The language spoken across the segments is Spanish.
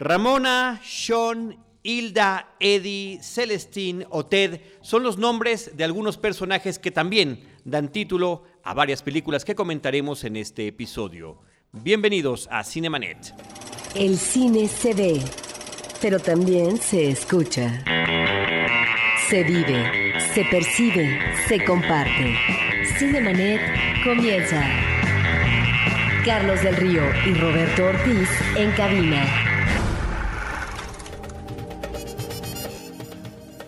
Ramona, Sean, Hilda, Eddie, Celestine o Ted son los nombres de algunos personajes que también dan título a varias películas que comentaremos en este episodio. Bienvenidos a Cinemanet. El cine se ve, pero también se escucha. Se vive, se percibe, se comparte. Cinemanet comienza. Carlos del Río y Roberto Ortiz en cabina.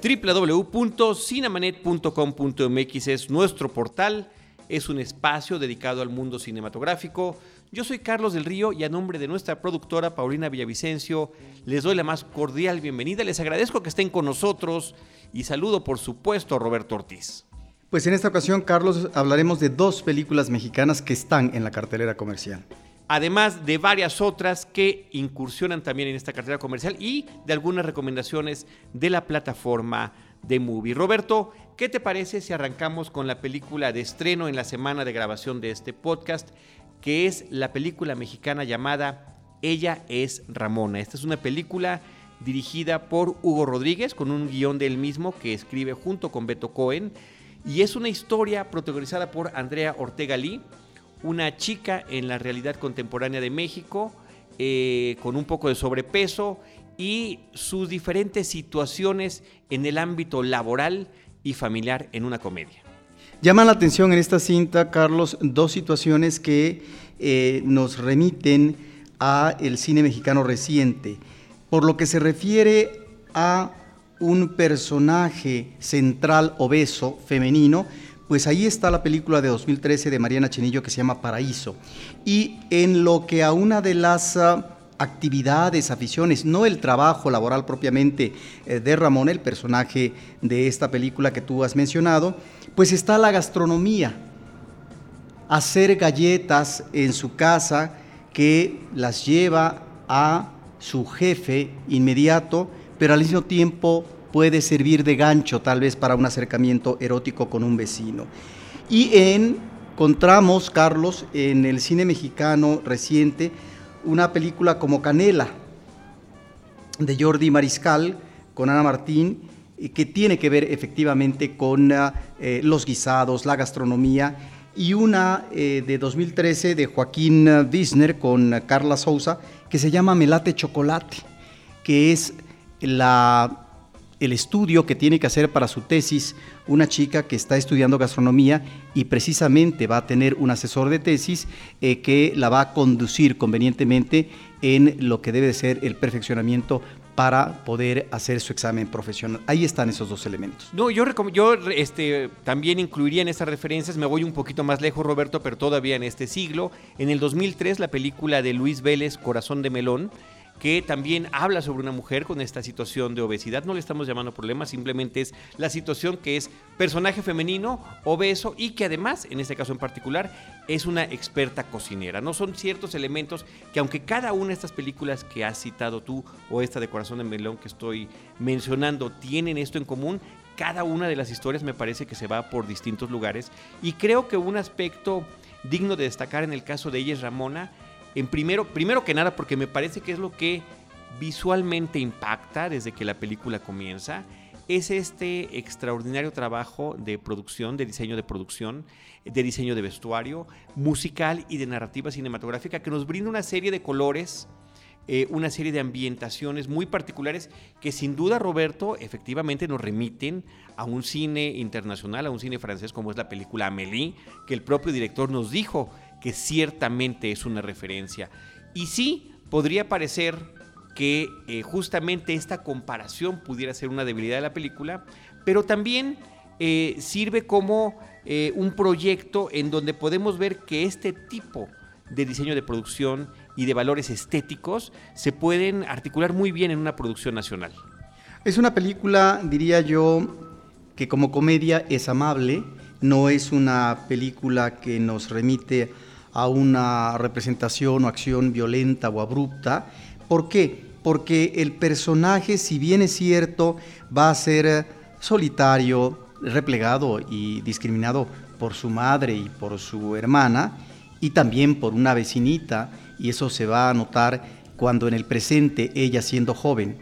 www.cinemanet.com.mx es nuestro portal, es un espacio dedicado al mundo cinematográfico. Yo soy Carlos del Río y a nombre de nuestra productora Paulina Villavicencio les doy la más cordial bienvenida. Les agradezco que estén con nosotros y saludo por supuesto a Roberto Ortiz. Pues en esta ocasión, Carlos, hablaremos de dos películas mexicanas que están en la cartelera comercial además de varias otras que incursionan también en esta cartera comercial y de algunas recomendaciones de la plataforma de Movie. Roberto, ¿qué te parece si arrancamos con la película de estreno en la semana de grabación de este podcast, que es la película mexicana llamada Ella es Ramona? Esta es una película dirigida por Hugo Rodríguez, con un guion del mismo que escribe junto con Beto Cohen, y es una historia protagonizada por Andrea Ortega Lee, una chica en la realidad contemporánea de México eh, con un poco de sobrepeso y sus diferentes situaciones en el ámbito laboral y familiar en una comedia. Llama la atención en esta cinta, Carlos, dos situaciones que eh, nos remiten a el cine mexicano reciente. Por lo que se refiere a un personaje central obeso femenino, pues ahí está la película de 2013 de Mariana Chenillo que se llama Paraíso. Y en lo que a una de las ah, actividades, aficiones, no el trabajo laboral propiamente eh, de Ramón, el personaje de esta película que tú has mencionado, pues está la gastronomía. Hacer galletas en su casa que las lleva a su jefe inmediato, pero al mismo tiempo puede servir de gancho tal vez para un acercamiento erótico con un vecino. Y encontramos, Carlos, en el cine mexicano reciente, una película como Canela, de Jordi Mariscal, con Ana Martín, que tiene que ver efectivamente con eh, los guisados, la gastronomía, y una eh, de 2013 de Joaquín Wisner con Carla Souza, que se llama Melate Chocolate, que es la el estudio que tiene que hacer para su tesis una chica que está estudiando gastronomía y precisamente va a tener un asesor de tesis eh, que la va a conducir convenientemente en lo que debe ser el perfeccionamiento para poder hacer su examen profesional. Ahí están esos dos elementos. No, yo, yo este, también incluiría en esas referencias, me voy un poquito más lejos, Roberto, pero todavía en este siglo. En el 2003, la película de Luis Vélez, Corazón de Melón, que también habla sobre una mujer con esta situación de obesidad. No le estamos llamando problema, simplemente es la situación que es personaje femenino, obeso y que además, en este caso en particular, es una experta cocinera. No son ciertos elementos que aunque cada una de estas películas que has citado tú o esta de Corazón de Melón que estoy mencionando tienen esto en común, cada una de las historias me parece que se va por distintos lugares y creo que un aspecto digno de destacar en el caso de ella es Ramona en primero, primero que nada, porque me parece que es lo que visualmente impacta desde que la película comienza, es este extraordinario trabajo de producción, de diseño de producción, de diseño de vestuario, musical y de narrativa cinematográfica que nos brinda una serie de colores, eh, una serie de ambientaciones muy particulares que sin duda, Roberto, efectivamente nos remiten a un cine internacional, a un cine francés como es la película Amélie, que el propio director nos dijo que ciertamente es una referencia. Y sí, podría parecer que eh, justamente esta comparación pudiera ser una debilidad de la película, pero también eh, sirve como eh, un proyecto en donde podemos ver que este tipo de diseño de producción y de valores estéticos se pueden articular muy bien en una producción nacional. Es una película, diría yo, que como comedia es amable, no es una película que nos remite a una representación o acción violenta o abrupta. ¿Por qué? Porque el personaje, si bien es cierto, va a ser solitario, replegado y discriminado por su madre y por su hermana, y también por una vecinita, y eso se va a notar cuando en el presente ella siendo joven.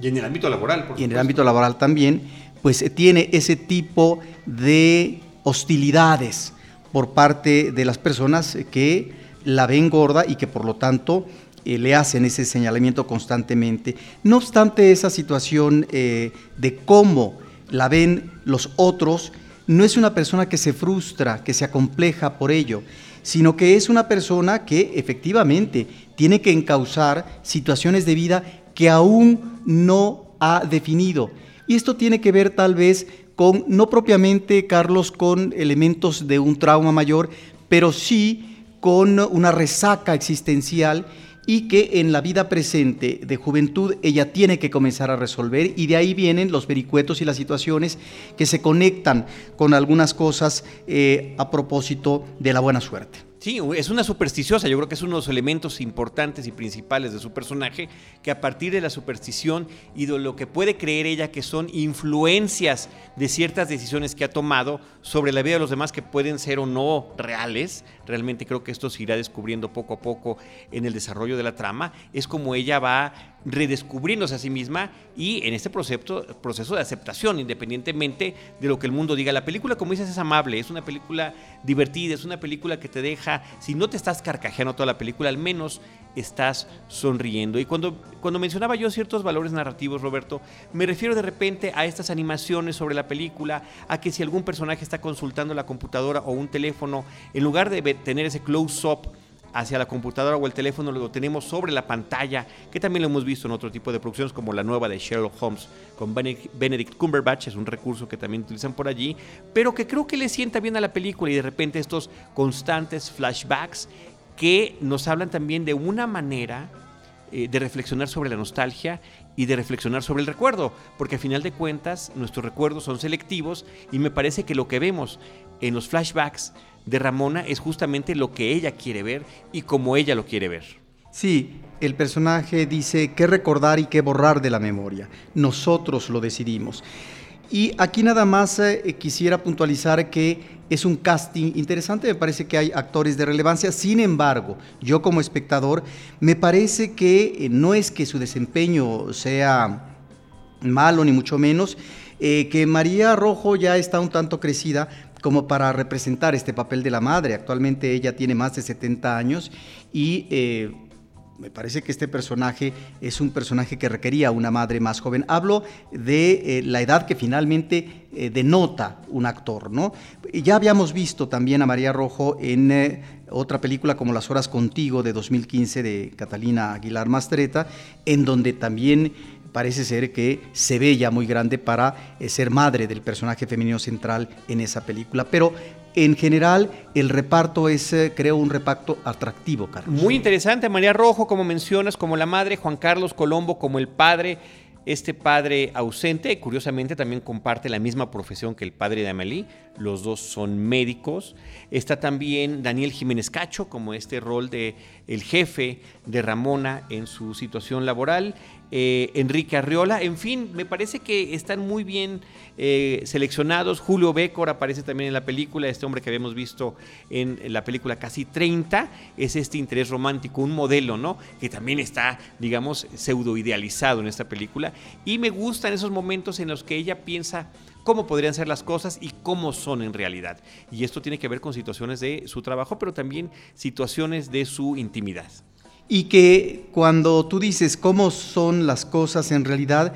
Y en el ámbito laboral, por Y en el ámbito laboral también, pues tiene ese tipo de hostilidades por parte de las personas que la ven gorda y que por lo tanto eh, le hacen ese señalamiento constantemente. No obstante, esa situación eh, de cómo la ven los otros, no es una persona que se frustra, que se acompleja por ello, sino que es una persona que efectivamente tiene que encauzar situaciones de vida que aún no ha definido. Y esto tiene que ver tal vez con, no propiamente, Carlos, con elementos de un trauma mayor, pero sí con una resaca existencial y que en la vida presente de juventud ella tiene que comenzar a resolver y de ahí vienen los vericuetos y las situaciones que se conectan con algunas cosas eh, a propósito de la buena suerte. Sí, es una supersticiosa, yo creo que es uno de los elementos importantes y principales de su personaje, que a partir de la superstición y de lo que puede creer ella que son influencias de ciertas decisiones que ha tomado sobre la vida de los demás que pueden ser o no reales, realmente creo que esto se irá descubriendo poco a poco en el desarrollo de la trama, es como ella va redescubriéndose a sí misma y en este proceso, proceso de aceptación, independientemente de lo que el mundo diga. La película, como dices, es amable, es una película divertida, es una película que te deja, si no te estás carcajeando toda la película, al menos estás sonriendo. Y cuando, cuando mencionaba yo ciertos valores narrativos, Roberto, me refiero de repente a estas animaciones sobre la película, a que si algún personaje está consultando la computadora o un teléfono, en lugar de tener ese close-up, hacia la computadora o el teléfono, lo tenemos sobre la pantalla, que también lo hemos visto en otro tipo de producciones como la nueva de Sherlock Holmes con Benedict Cumberbatch, es un recurso que también utilizan por allí, pero que creo que le sienta bien a la película y de repente estos constantes flashbacks que nos hablan también de una manera eh, de reflexionar sobre la nostalgia y de reflexionar sobre el recuerdo, porque a final de cuentas nuestros recuerdos son selectivos y me parece que lo que vemos en los flashbacks de Ramona es justamente lo que ella quiere ver y como ella lo quiere ver. Sí, el personaje dice qué recordar y qué borrar de la memoria. Nosotros lo decidimos. Y aquí nada más eh, quisiera puntualizar que es un casting interesante, me parece que hay actores de relevancia, sin embargo, yo como espectador, me parece que eh, no es que su desempeño sea malo ni mucho menos, eh, que María Rojo ya está un tanto crecida, como para representar este papel de la madre. Actualmente ella tiene más de 70 años y me parece que este personaje es un personaje que requería una madre más joven. Hablo de eh, la edad que finalmente eh, denota un actor, ¿no? Ya habíamos visto también a María Rojo en otra película como Las Horas Contigo de 2015 de Catalina Aguilar Mastreta, en donde también parece ser que se ve ya muy grande para eh, ser madre del personaje femenino central en esa película. Pero en general, el reparto es, eh, creo, un reparto atractivo, Carlos. Muy interesante, María Rojo, como mencionas, como la madre, Juan Carlos Colombo como el padre. Este padre ausente, curiosamente, también comparte la misma profesión que el padre de Amelie. Los dos son médicos. Está también Daniel Jiménez Cacho, como este rol de el jefe de Ramona en su situación laboral. Eh, Enrique Arriola, en fin, me parece que están muy bien eh, seleccionados. Julio Bécor aparece también en la película, este hombre que habíamos visto en, la película Casi 30, es este interés romántico, un modelo, ¿no? Que también está, digamos, pseudo idealizado en esta película. Y me gustan esos momentos en los que ella piensa cómo podrían ser las cosas y cómo son en realidad. Y esto tiene que ver con situaciones de su trabajo, pero también situaciones de su intimidad y que cuando tú dices cómo son las cosas en realidad,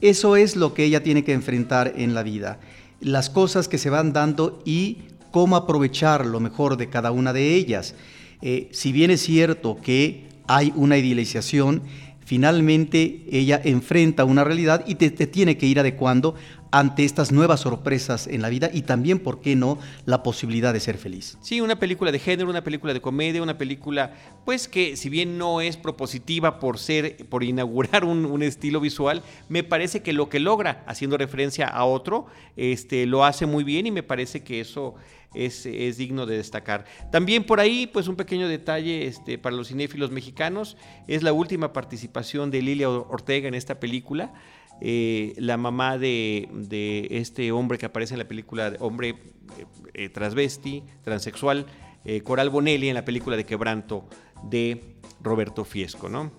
eso es lo que ella tiene que enfrentar en la vida, las cosas que se van dando y cómo aprovechar lo mejor de cada una de ellas. Eh, si bien es cierto que hay una idealización, finalmente ella enfrenta una realidad y te, tiene que ir adecuando ante estas nuevas sorpresas en la vida y también, ¿por qué no?, la posibilidad de ser feliz. Sí, una película de género, una película de comedia, una película, pues que si bien no es propositiva por ser, por inaugurar un, estilo visual, me parece que lo que logra, haciendo referencia a otro, este, lo hace muy bien y me parece que eso es, es, digno de destacar. También por ahí, pues un pequeño detalle este, para los cinéfilos mexicanos, es la última participación de Lilia Ortega en esta película. Eh, la mamá de, este hombre que aparece en la película, hombre eh, eh, transvesti, transexual, Coral Bonelli en la película de Quebranto de Roberto Fiesco, ¿no?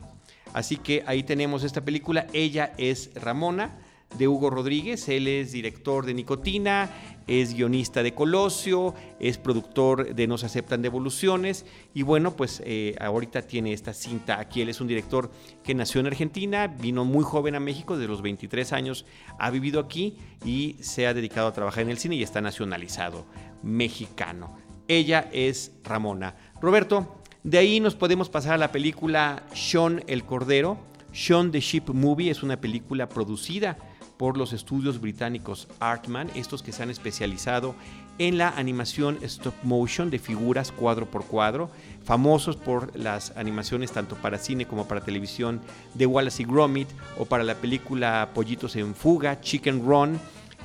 Así que ahí tenemos esta película. Ella es Ramona de Hugo Rodríguez. Él es director de Nicotina, es guionista de Colosio, es productor de No se aceptan devoluciones y bueno, pues eh, ahorita tiene esta cinta aquí. Él es un director que nació en Argentina, vino muy joven a México, de los 23 años ha vivido aquí y se ha dedicado a trabajar en el cine y está nacionalizado mexicano. Ella es Ramona. Roberto, de ahí nos podemos pasar a la película Sean el Cordero. Sean the Ship Movie es una película producida por los estudios británicos Artman, estos que se han especializado en la animación stop motion de figuras cuadro por cuadro, famosos por las animaciones tanto para cine como para televisión de Wallace y Gromit o para la película Pollitos en Fuga, Chicken Run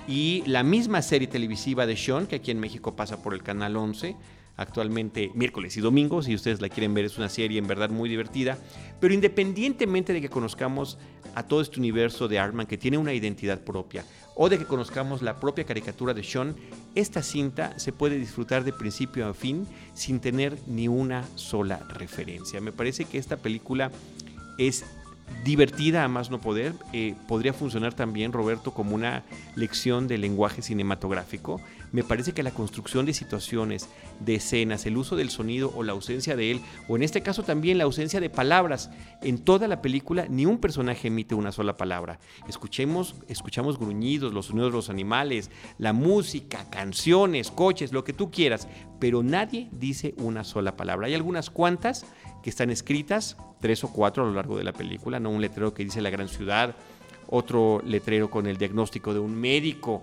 y la misma serie televisiva de Sean que aquí en México pasa por el canal 11 actualmente miércoles y domingos, si ustedes la quieren ver, es una serie en verdad muy divertida. Pero independientemente de que conozcamos a todo este universo de Artman que tiene una identidad propia, o de que conozcamos la propia caricatura de Sean, esta cinta se puede disfrutar de principio a fin sin tener ni una sola referencia. Me parece que esta película es divertida a más no poder. Eh, podría funcionar también, Roberto, como una lección de lenguaje cinematográfico. Me parece que la construcción de situaciones, de escenas, el uso del sonido o la ausencia de él, o en este caso también la ausencia de palabras, en toda la película ni un personaje emite una sola palabra. Escuchemos, escuchamos gruñidos, los sonidos de los animales, la música, canciones, coches, lo que tú quieras, pero nadie dice una sola palabra. Hay algunas cuantas que están escritas, tres o cuatro a lo largo de la película, ¿no? Un letrero que dice la gran ciudad, otro letrero con el diagnóstico de un médico,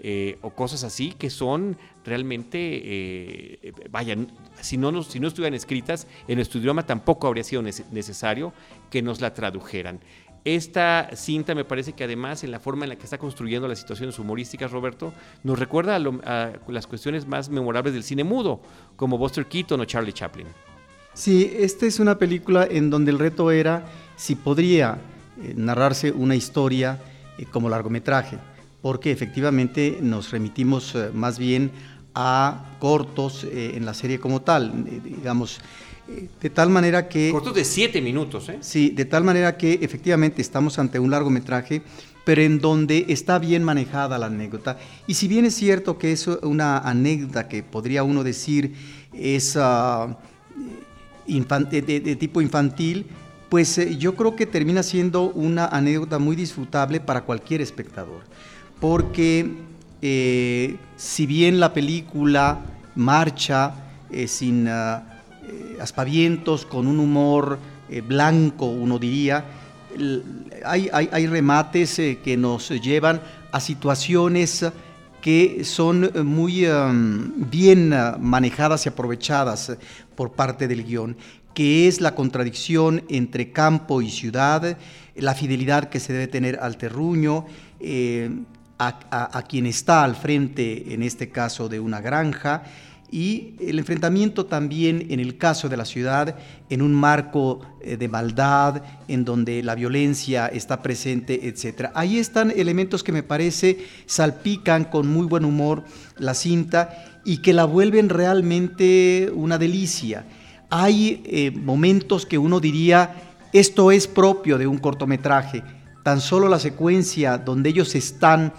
eh, o cosas así que son realmente, eh, vaya, si no, si no estuvieran escritas en nuestro idioma tampoco habría sido necesario que nos la tradujeran. Esta cinta me parece que además en la forma en la que está construyendo las situaciones humorísticas, Roberto, nos recuerda a las cuestiones más memorables del cine mudo, como Buster Keaton o Charlie Chaplin. Sí, esta es una película en donde el reto era si podría eh, narrarse una historia eh, como largometraje, porque efectivamente nos remitimos eh, más bien a cortos en la serie como tal, digamos, de tal manera que... Cortos de siete minutos, ¿eh? Sí, de tal manera que efectivamente estamos ante un largometraje, pero en donde está bien manejada la anécdota. Y si bien es cierto que es una anécdota que podría uno decir es... Ah, de, tipo infantil, pues eh, yo creo que termina siendo una anécdota muy disfrutable para cualquier espectador. Porque eh, si bien la película marcha eh, sin ah, aspavientos, con un humor blanco, uno diría, hay, hay remates que nos llevan a situaciones que son eh, muy bien eh, manejadas y aprovechadas eh, por parte del guion, que es la contradicción entre campo y ciudad, la fidelidad que se debe tener al terruño, a quien está al frente, en este caso de una granja, y el enfrentamiento también en el caso de la ciudad en un marco eh, de maldad, en donde la violencia está presente, etc. Ahí están elementos que me parece salpican con muy buen humor la cinta y que la vuelven realmente una delicia. Hay eh, momentos que uno diría, esto es propio de un cortometraje, tan solo la secuencia donde ellos están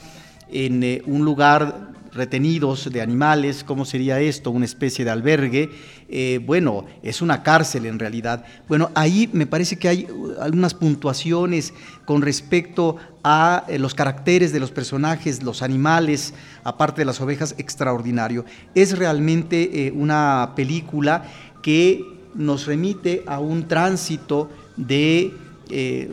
en eh, un lugar retenidos de animales, ¿cómo sería esto? Una especie de albergue. Eh, bueno, es una cárcel en realidad. Bueno, ahí me parece que hay algunas puntuaciones con respecto a eh, los caracteres de los personajes, los animales, aparte de las ovejas, extraordinario. Es realmente una película que nos remite a un tránsito de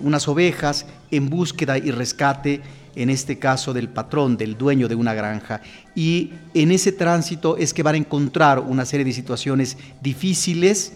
unas ovejas en búsqueda y rescate en este caso del patrón, del dueño de una granja. Y en ese tránsito es que van a encontrar una serie de situaciones difíciles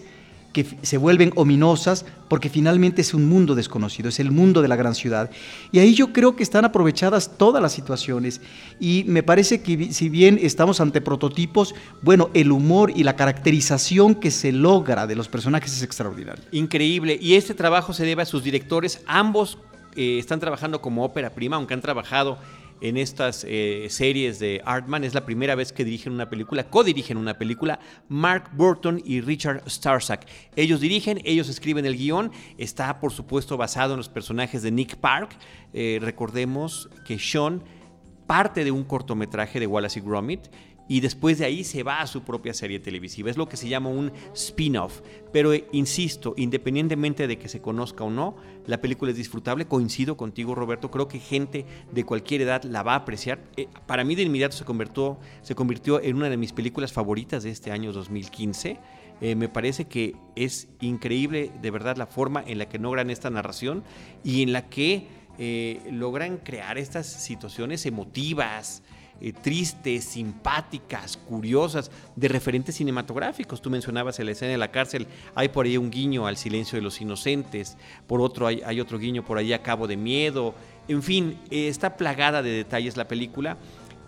que se vuelven ominosas porque finalmente es un mundo desconocido, es el mundo de la gran ciudad. Y ahí yo creo que están aprovechadas todas las situaciones y me parece que si bien estamos ante prototipos, bueno, el humor y la caracterización que se logra de los personajes es extraordinario. Increíble. Y este trabajo se debe a sus directores, ambos eh, están trabajando como ópera prima, aunque han trabajado en estas eh, series de Artman. Es la primera vez que dirigen una película, co-dirigen una película, Mark Burton y Richard Starsack. Ellos dirigen, ellos escriben el guion. Está, por supuesto, basado en los personajes de Nick Park. Eh, recordemos que Sean parte de un cortometraje de Wallace y Gromit y después de ahí se va a su propia serie televisiva. Es lo que se llama un spin-off. Pero eh, insisto, independientemente de que se conozca o no, la película es disfrutable. Coincido contigo, Roberto. Creo que gente de cualquier edad la va a apreciar. Eh, para mí de inmediato se convirtió, en una de mis películas favoritas de este año 2015. Eh, me parece que es increíble de verdad la forma en la que logran esta narración y en la que logran crear estas situaciones emotivas, eh, tristes, simpáticas, curiosas, de referentes cinematográficos. Tú mencionabas en la escena de la cárcel, hay por ahí un guiño al silencio de los inocentes, por otro hay, otro guiño por ahí a Cabo de Miedo, en fin, eh, está plagada de detalles la película.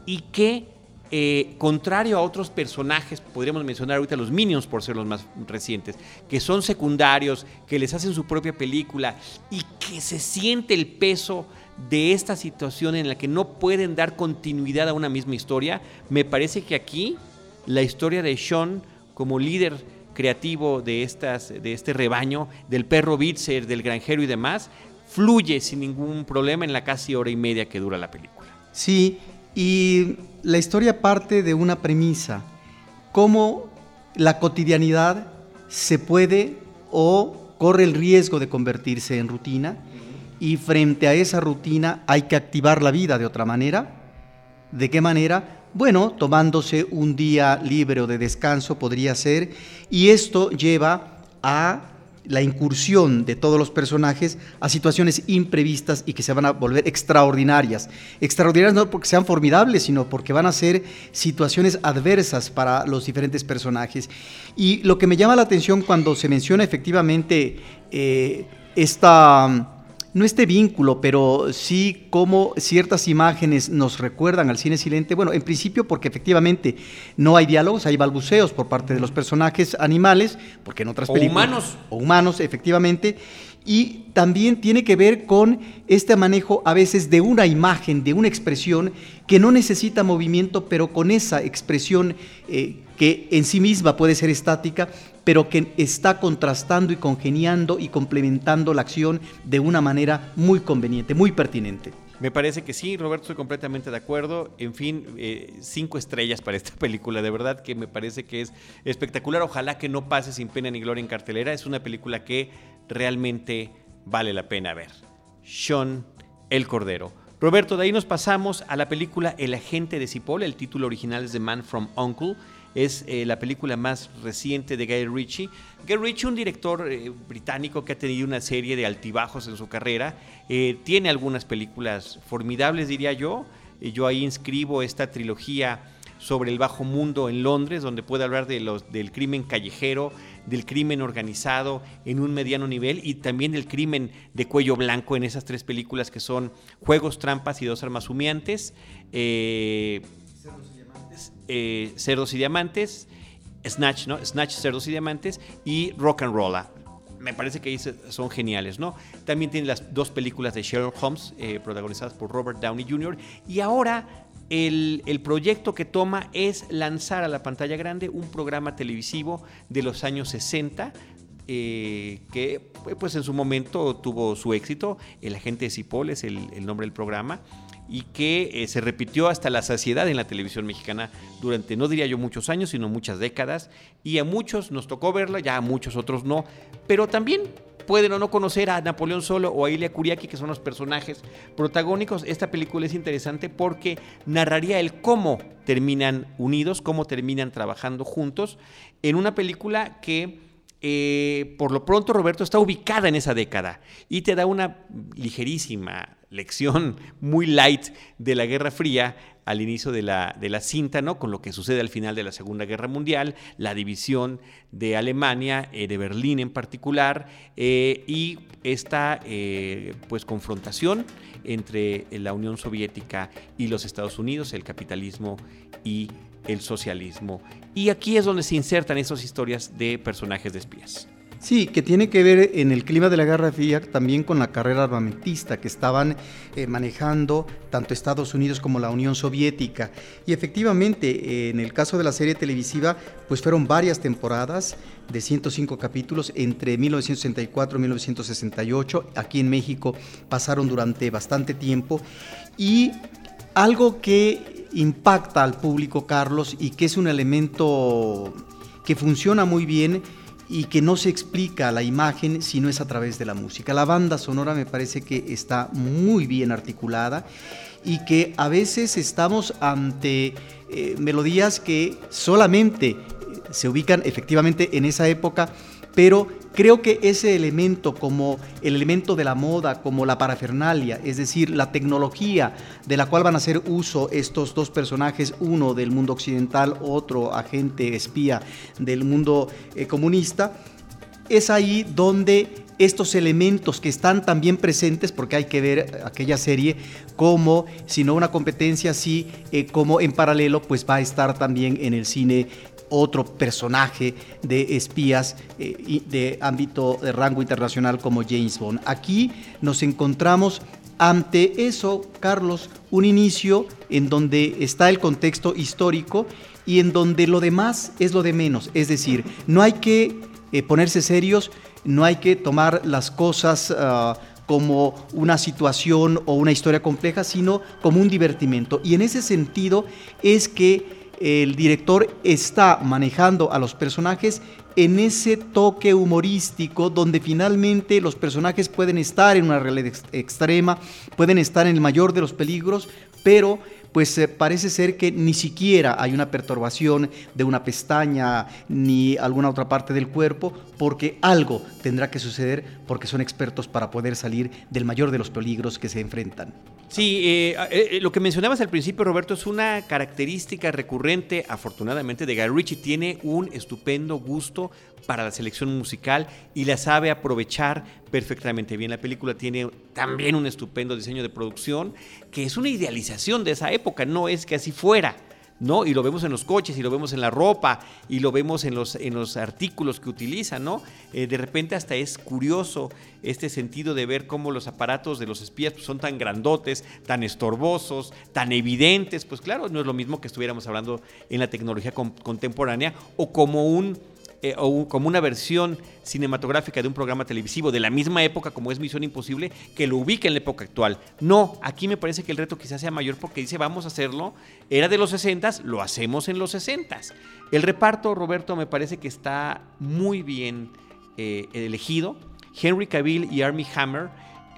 Y que eh, contrario a otros personajes, podríamos mencionar ahorita los Minions por ser los más recientes, que son secundarios, que les hacen su propia película y que se siente el peso de esta situación en la que no pueden dar continuidad a una misma historia, me parece que aquí la historia de Sean como líder creativo de, estas, de este rebaño, del perro Bitzer, del granjero y demás, fluye sin ningún problema en la casi hora y media que dura la película. Sí, y la historia parte de una premisa, cómo la cotidianidad se puede o corre el riesgo de convertirse en rutina y frente a esa rutina hay que activar la vida de otra manera. ¿De qué manera? Bueno, tomándose un día libre o de descanso podría ser, y esto lleva a la incursión de todos los personajes a situaciones imprevistas y que se van a volver extraordinarias. Extraordinarias no porque sean formidables, sino porque van a ser situaciones adversas para los diferentes personajes. Y lo que me llama la atención cuando se menciona efectivamente eh, esta no este vínculo, pero sí cómo ciertas imágenes nos recuerdan al cine silente. Bueno, en principio porque efectivamente no hay diálogos, hay balbuceos por parte de los personajes animales, porque en otras o películas... humanos. O humanos, efectivamente. Y también tiene que ver con este manejo a veces de una imagen, de una expresión que no necesita movimiento, pero con esa expresión eh, que en sí misma puede ser estática, pero que está contrastando y congeniando y complementando la acción de una manera muy conveniente, muy pertinente. Me parece que sí, Roberto, estoy completamente de acuerdo. En fin, eh, cinco estrellas para esta película, de verdad que me parece que es espectacular. Ojalá que no pase sin pena ni gloria en cartelera. Es una película que realmente vale la pena ver. Sean el Cordero. Roberto, de ahí nos pasamos a la película El agente de Cipoll. El título original es The Man from Uncle es eh, la película más reciente de Guy Ritchie. Guy Ritchie, un director eh, británico que ha tenido una serie de altibajos en su carrera, eh, tiene algunas películas formidables, diría yo. yo ahí inscribo esta trilogía sobre el bajo mundo en Londres, donde puede hablar de los, del crimen callejero, del crimen organizado en un mediano nivel y también del crimen de cuello blanco en esas tres películas que son Juegos, Trampas y Dos Armas Humeantes. Cerdos y Diamantes, Snatch, ¿no? Snatch, Cerdos y Diamantes y Rock and Roll. Me parece que son geniales, ¿no? También tiene las dos películas de Sherlock Holmes, eh, protagonizadas por Robert Downey Jr. Y ahora el, proyecto que toma es lanzar a la pantalla grande un programa televisivo de los años 60 eh, que pues en su momento tuvo su éxito. El agente de Cipoll es el nombre del programa y que eh, se repitió hasta la saciedad en la televisión mexicana durante, no diría yo muchos años, sino muchas décadas, y a muchos nos tocó verla, ya a muchos otros no, pero también pueden o no conocer a Napoleón Solo o a Ilia Kuriaki, que son los personajes protagónicos. Esta película es interesante porque narraría el cómo terminan unidos, cómo terminan trabajando juntos, en una película que eh, por lo pronto Roberto está ubicada en esa década y te da una ligerísima lección muy light de la Guerra Fría al inicio de la, de la cinta, ¿no? Con lo que sucede al final de la Segunda Guerra Mundial, la división de Alemania, eh, de Berlín en particular, eh, y esta pues confrontación entre la Unión Soviética y los Estados Unidos, el capitalismo y el socialismo. Y aquí es donde se insertan esas historias de personajes de espías. Sí, que tiene que ver en el clima de la Guerra Fría también con la carrera armamentista que estaban eh, manejando tanto Estados Unidos como la Unión Soviética. Y efectivamente, en el caso de la serie televisiva, pues fueron varias temporadas de 105 capítulos entre 1964 y 1968. Aquí en México pasaron durante bastante tiempo. Y algo que impacta al público, Carlos, y que es un elemento que funciona muy bien, y que no se explica la imagen si no es a través de la música. La banda sonora me parece que está muy bien articulada y que a veces estamos ante eh, melodías que solamente se ubican efectivamente en esa época, pero creo que ese elemento como el elemento de la moda, como la parafernalia, es decir, la tecnología de la cual van a hacer uso estos dos personajes, uno del mundo occidental, otro agente espía del mundo eh, comunista, es ahí donde estos elementos que están también presentes, porque hay que ver aquella serie como, si no una competencia así, eh, como en paralelo, pues va a estar también en el cine otro personaje de espías eh, de ámbito de rango internacional como James Bond. Aquí nos encontramos ante eso, Carlos, un inicio en donde está el contexto histórico y en donde lo demás es lo de menos. Es decir, no hay que eh, ponerse serios, no hay que tomar las cosas... Ah, como una situación o una historia compleja, sino como un divertimento. Y en ese sentido es que el director está manejando a los personajes en ese toque humorístico donde finalmente los personajes pueden estar en una realidad extrema, pueden estar en el mayor de los peligros, pero pues eh, parece ser que ni siquiera hay una perturbación de una pestaña ni alguna otra parte del cuerpo, porque algo tendrá que suceder porque son expertos para poder salir del mayor de los peligros que se enfrentan. Sí, eh, eh, lo que mencionabas al principio, Roberto, es una característica recurrente, afortunadamente, de Guy Ritchie. Tiene un estupendo gusto para la selección musical y la sabe aprovechar perfectamente bien. La película tiene también un estupendo diseño de producción, que es una idealización de esa época, no es que así fuera. ¿No? Y lo vemos en los coches, y lo vemos en la ropa, y lo vemos en los, en los artículos que utilizan, ¿no? Eh, de repente hasta es curioso este sentido de ver cómo los aparatos de los espías pues, son tan grandotes, tan estorbosos, tan evidentes, pues claro, no es lo mismo que estuviéramos hablando en la tecnología contemporánea o como un eh, o como una versión cinematográfica de un programa televisivo de la misma época como es Misión Imposible, que lo ubique en la época actual. No, aquí me parece que el reto quizás sea mayor porque dice vamos a hacerlo, era de los 60, lo hacemos en los 60. El reparto, Roberto, me parece que está muy bien eh, elegido. Henry Cavill y Armie Hammer,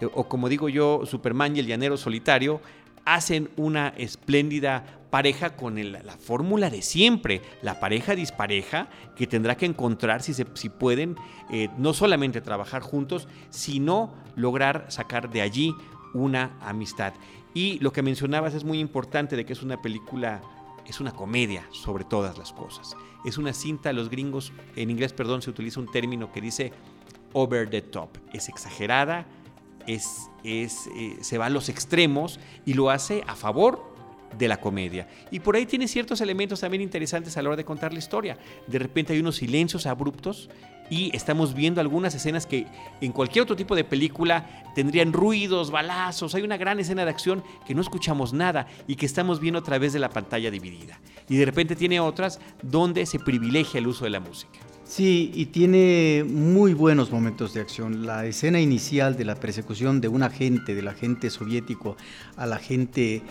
eh, o como digo yo, Superman y el llanero solitario, hacen una espléndida pareja con la fórmula de siempre, la pareja dispareja que tendrá que encontrar si, se, si pueden eh, no solamente trabajar juntos, sino lograr sacar de allí una amistad. Y lo que mencionabas es muy importante de que es una película, es una comedia sobre todas las cosas. Es una cinta, los gringos, en inglés, perdón, se utiliza un término que dice over the top. Es exagerada, es, es, eh, se va a los extremos y lo hace a favor de la comedia. Y por ahí tiene ciertos elementos también interesantes a la hora de contar la historia. De repente hay unos silencios abruptos y estamos viendo algunas escenas que en cualquier otro tipo de película tendrían ruidos, balazos. Hay una gran escena de acción que no escuchamos nada y que estamos viendo a través de la pantalla dividida. Y de repente tiene otras donde se privilegia el uso de la música. Sí, y tiene muy buenos momentos de acción. La escena inicial de la persecución de un agente, del agente soviético al agente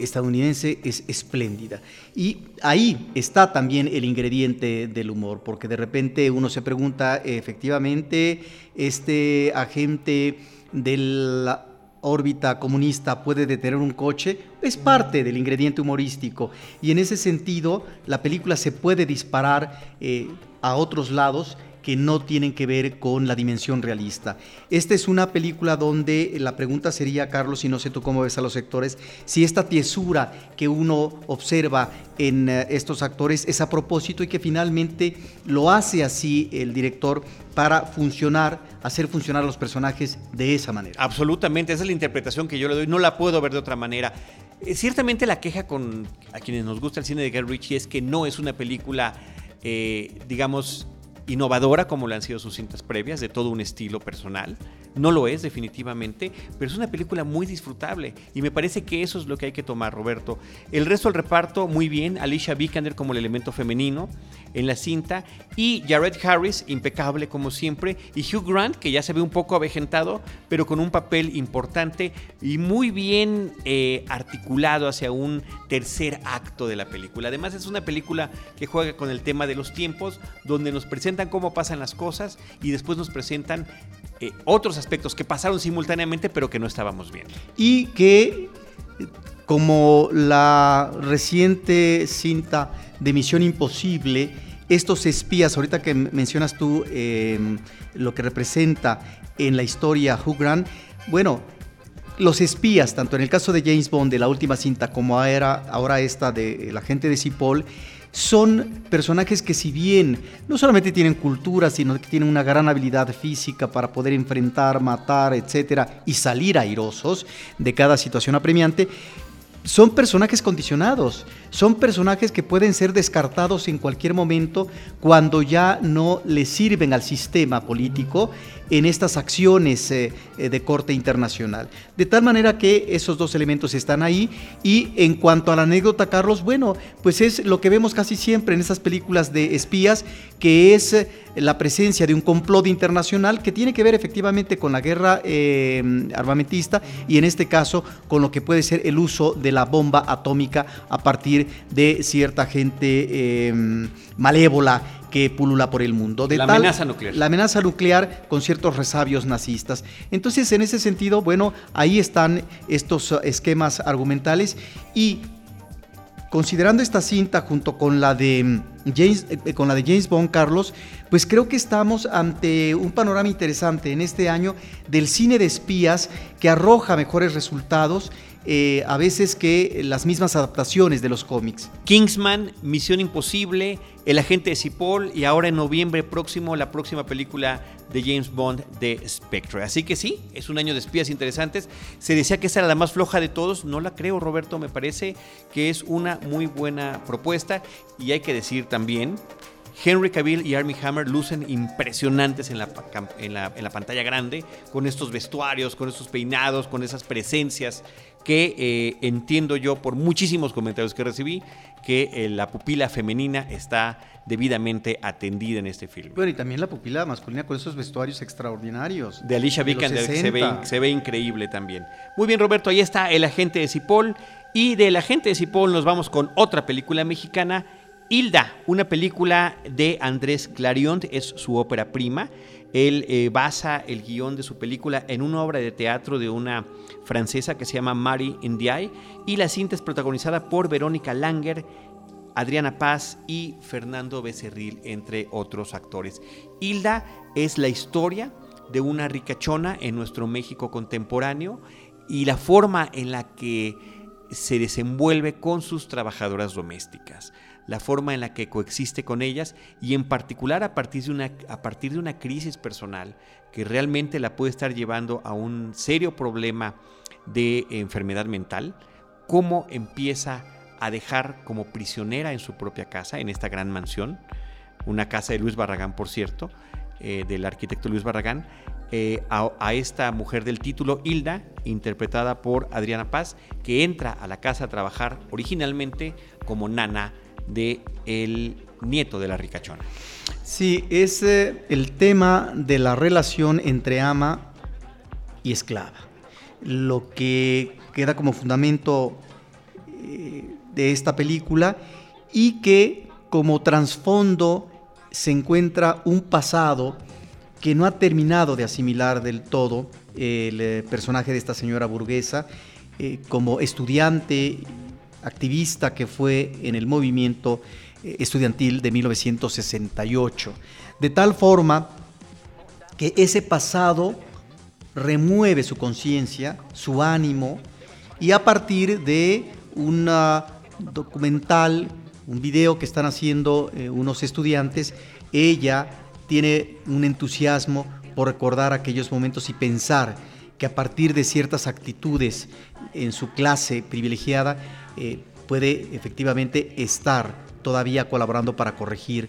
estadounidense, es espléndida. Y ahí está también el ingrediente del humor, porque de repente uno se pregunta, efectivamente, este agente de la órbita comunista puede detener un coche, es parte del ingrediente humorístico. Y en ese sentido, la película se puede disparar. Eh, a otros lados que no tienen que ver con la dimensión realista. Esta es una película donde la pregunta sería, Carlos, y no sé tú cómo ves a los sectores, si esta tiesura que uno observa en eh, estos actores es a propósito y que finalmente lo hace así el director para funcionar, hacer funcionar a los personajes de esa manera. Absolutamente, esa es la interpretación que yo le doy, no la puedo ver de otra manera. Eh, ciertamente la queja con a quienes nos gusta el cine de Ritchie es que no es una película eh, digamos, innovadora como lo han sido sus cintas previas, de todo un estilo personal. No lo es definitivamente, pero es una película muy disfrutable y me parece que eso es lo que hay que tomar, Roberto. El resto del reparto muy bien, Alicia Vikander como el elemento femenino en la cinta y Jared Harris impecable como siempre y Hugh Grant que ya se ve un poco avejentado, pero con un papel importante y muy bien eh, articulado hacia un tercer acto de la película. Además es una película que juega con el tema de los tiempos, donde nos presentan cómo pasan las cosas y después nos presentan eh, otros aspectos que pasaron simultáneamente pero que no estábamos viendo. Y que, como la reciente cinta de Misión Imposible, estos espías, ahorita que mencionas tú em, lo que representa en la historia Hugh Grant, bueno, los espías, tanto en el caso de James Bond de la última cinta como ahora esta de la gente de Cipoll, son personajes que si bien no solamente tienen cultura, sino que tienen una gran habilidad física para poder enfrentar, matar, etcétera, y salir airosos de cada situación apremiante, son personajes condicionados, son personajes que pueden ser descartados en cualquier momento cuando ya no le sirven al sistema político en estas acciones eh, eh, de corte internacional. De tal manera que esos dos elementos están ahí y en cuanto a la anécdota, Carlos, bueno, pues es lo que vemos casi siempre en esas películas de espías, que es eh, la presencia de un complot internacional que tiene que ver efectivamente con la guerra armamentista y en este caso con lo que puede ser el uso de la bomba atómica a partir de cierta gente malévola que pulula por el mundo. De la amenaza nuclear. La amenaza nuclear con ciertos resabios nazistas. Entonces, en ese sentido, bueno, ahí están estos esquemas argumentales y considerando esta cinta junto con la de mm, James, eh, con la de James Bond, Carlos, pues creo que estamos ante un panorama interesante en este año del cine de espías que arroja mejores resultados eh, a veces que las mismas adaptaciones de los cómics. Kingsman, Misión Imposible, El Agente de Cipoll y ahora en noviembre próximo la próxima película de James Bond de Spectre. Así que sí, es un año de espías interesantes. Se decía que esa era la más floja de todos. No la creo, Roberto. Me parece que es una muy buena propuesta. Y hay que decir también Henry Cavill y Armie Hammer lucen impresionantes en la, en, la, pantalla grande, con estos vestuarios, con estos peinados, con esas presencias que eh, entiendo yo por muchísimos comentarios que recibí que eh, la pupila femenina está debidamente atendida en este filme. Bueno, y también la pupila masculina con esos vestuarios extraordinarios. De Alicia Vikander, que se ve, se ve increíble también. Muy bien, Roberto, ahí está El Agente de Cipoll. Y del Agente de Cipoll nos vamos con otra película mexicana, Hilda, una película de Andrés Clarion, es su ópera prima. Él eh, basa el guion de su película en una obra de teatro de una francesa que se llama Marie Indiaye y la cinta es protagonizada por Verónica Langer, Adriana Paz y Fernando Becerril, entre otros actores. Hilda es la historia de una ricachona en nuestro México contemporáneo y la forma en la que se desenvuelve con sus trabajadoras domésticas la forma en la que coexiste con ellas y en particular a partir de una, a partir de una crisis personal que realmente la puede estar llevando a un serio problema de enfermedad mental, cómo empieza a dejar como prisionera en su propia casa, en esta gran mansión, una casa de Luis Barragán, por cierto, eh, del arquitecto Luis Barragán, eh, a, a, esta mujer del título, Hilda, interpretada por Adriana Paz, que entra a la casa a trabajar originalmente como nana de el nieto de la ricachona. Sí, es eh, el tema de la relación entre ama y esclava. Lo que queda como fundamento eh, de esta película y que como trasfondo se encuentra un pasado que no ha terminado de asimilar del todo el eh, personaje de esta señora burguesa como estudiante activista que fue en el movimiento eh, estudiantil de 1968. De tal forma que ese pasado remueve su conciencia, su ánimo, y a partir de un documental, un video que están haciendo eh, unos estudiantes, ella tiene un entusiasmo por recordar aquellos momentos y pensar que a partir de ciertas actitudes en su clase privilegiada, eh, puede efectivamente estar todavía colaborando para corregir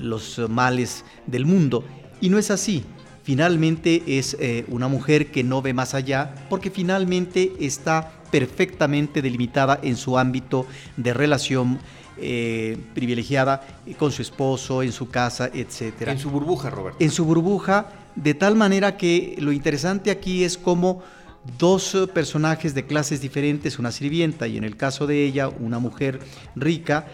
los males del mundo. Y no es así. Finalmente es eh, una mujer que no ve más allá porque finalmente está perfectamente delimitada en su ámbito de relación eh, privilegiada con su esposo, en su casa, etc. En su burbuja, Roberto. En su burbuja, de tal manera que lo interesante aquí es cómo dos personajes de clases diferentes, una sirvienta y en el caso de ella una mujer rica,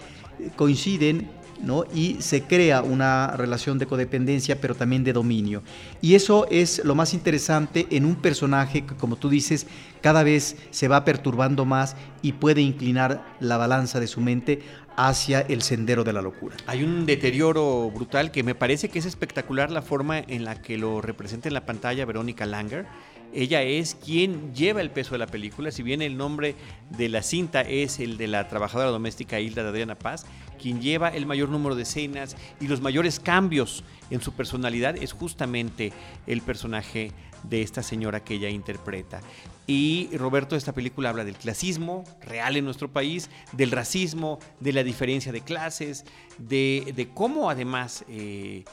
coinciden ¿no? y se crea una relación de codependencia, pero también de dominio. Y eso es lo más interesante en un personaje que, como tú dices, cada vez se va perturbando más y puede inclinar la balanza de su mente hacia el sendero de la locura. Hay un deterioro brutal que me parece que es espectacular la forma en la que lo representa en la pantalla Verónica Langer ella es quien lleva el peso de la película, si bien el nombre de la cinta es el de la trabajadora doméstica Hilda de Adriana Paz, quien lleva el mayor número de escenas y los mayores cambios en su personalidad es justamente el personaje de esta señora que ella interpreta. Y Roberto, esta película habla del clasismo real en nuestro país, del racismo, de la diferencia de clases, de, cómo además... Eh,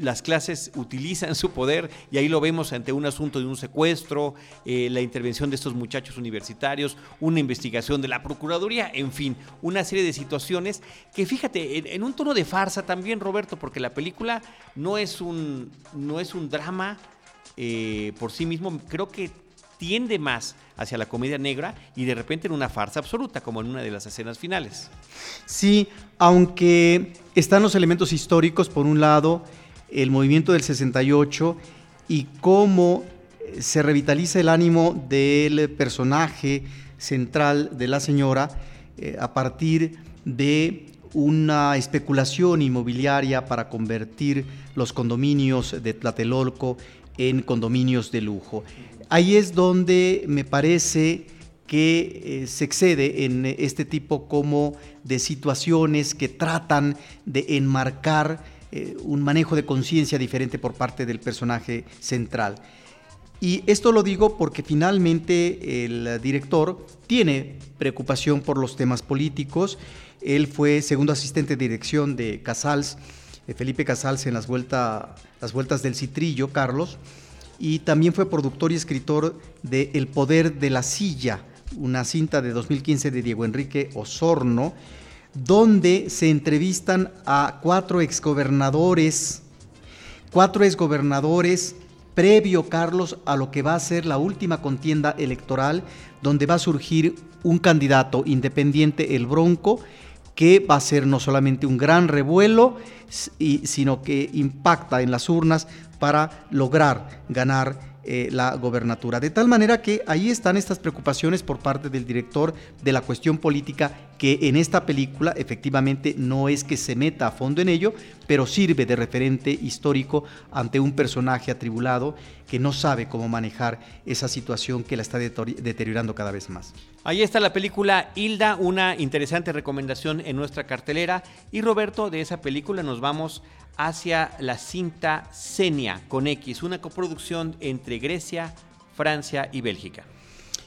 las clases utilizan su poder y ahí lo vemos ante un asunto de un secuestro, eh, la intervención de estos muchachos universitarios, una investigación de la Procuraduría, en fin, una serie de situaciones que fíjate, en, un tono de farsa también, Roberto, porque la película no es un, no es un drama eh, por sí mismo, creo que tiende más hacia la comedia negra y de repente en una farsa absoluta, como en una de las escenas finales. Sí, aunque están los elementos históricos, por un lado, el movimiento del 68 y cómo eh, se revitaliza el ánimo del personaje central de la señora eh, a partir de una especulación inmobiliaria para convertir los condominios de Tlatelolco en condominios de lujo. Ahí es donde me parece que eh, se excede en este tipo como de situaciones que tratan de enmarcar eh, un manejo de conciencia diferente por parte del personaje central. Y esto lo digo porque finalmente el director tiene preocupación por los temas políticos. Él fue segundo asistente de dirección de Casals, eh, Felipe Casals en las, las vueltas del Citrillo, Carlos, y también fue productor y escritor de El Poder de la Silla, una cinta de 2015 de Diego Enrique Osorno, donde se entrevistan a cuatro exgobernadores, cuatro exgobernadores previo, Carlos, a lo que va a ser la última contienda electoral, donde va a surgir un candidato independiente, el Bronco, que va a ser no solamente un gran revuelo, sino que impacta en las urnas para lograr ganar eh, la gobernatura. De tal manera que ahí están estas preocupaciones por parte del director de la cuestión política que en esta película efectivamente no es que se meta a fondo en ello, pero sirve de referente histórico ante un personaje atribulado que no sabe cómo manejar esa situación que la está deteriorando cada vez más. Ahí está la película Hilda, una interesante recomendación en nuestra cartelera. Y Roberto, de esa película nos vamos hacia la cinta Senia con X, una coproducción entre Grecia, Francia y Bélgica.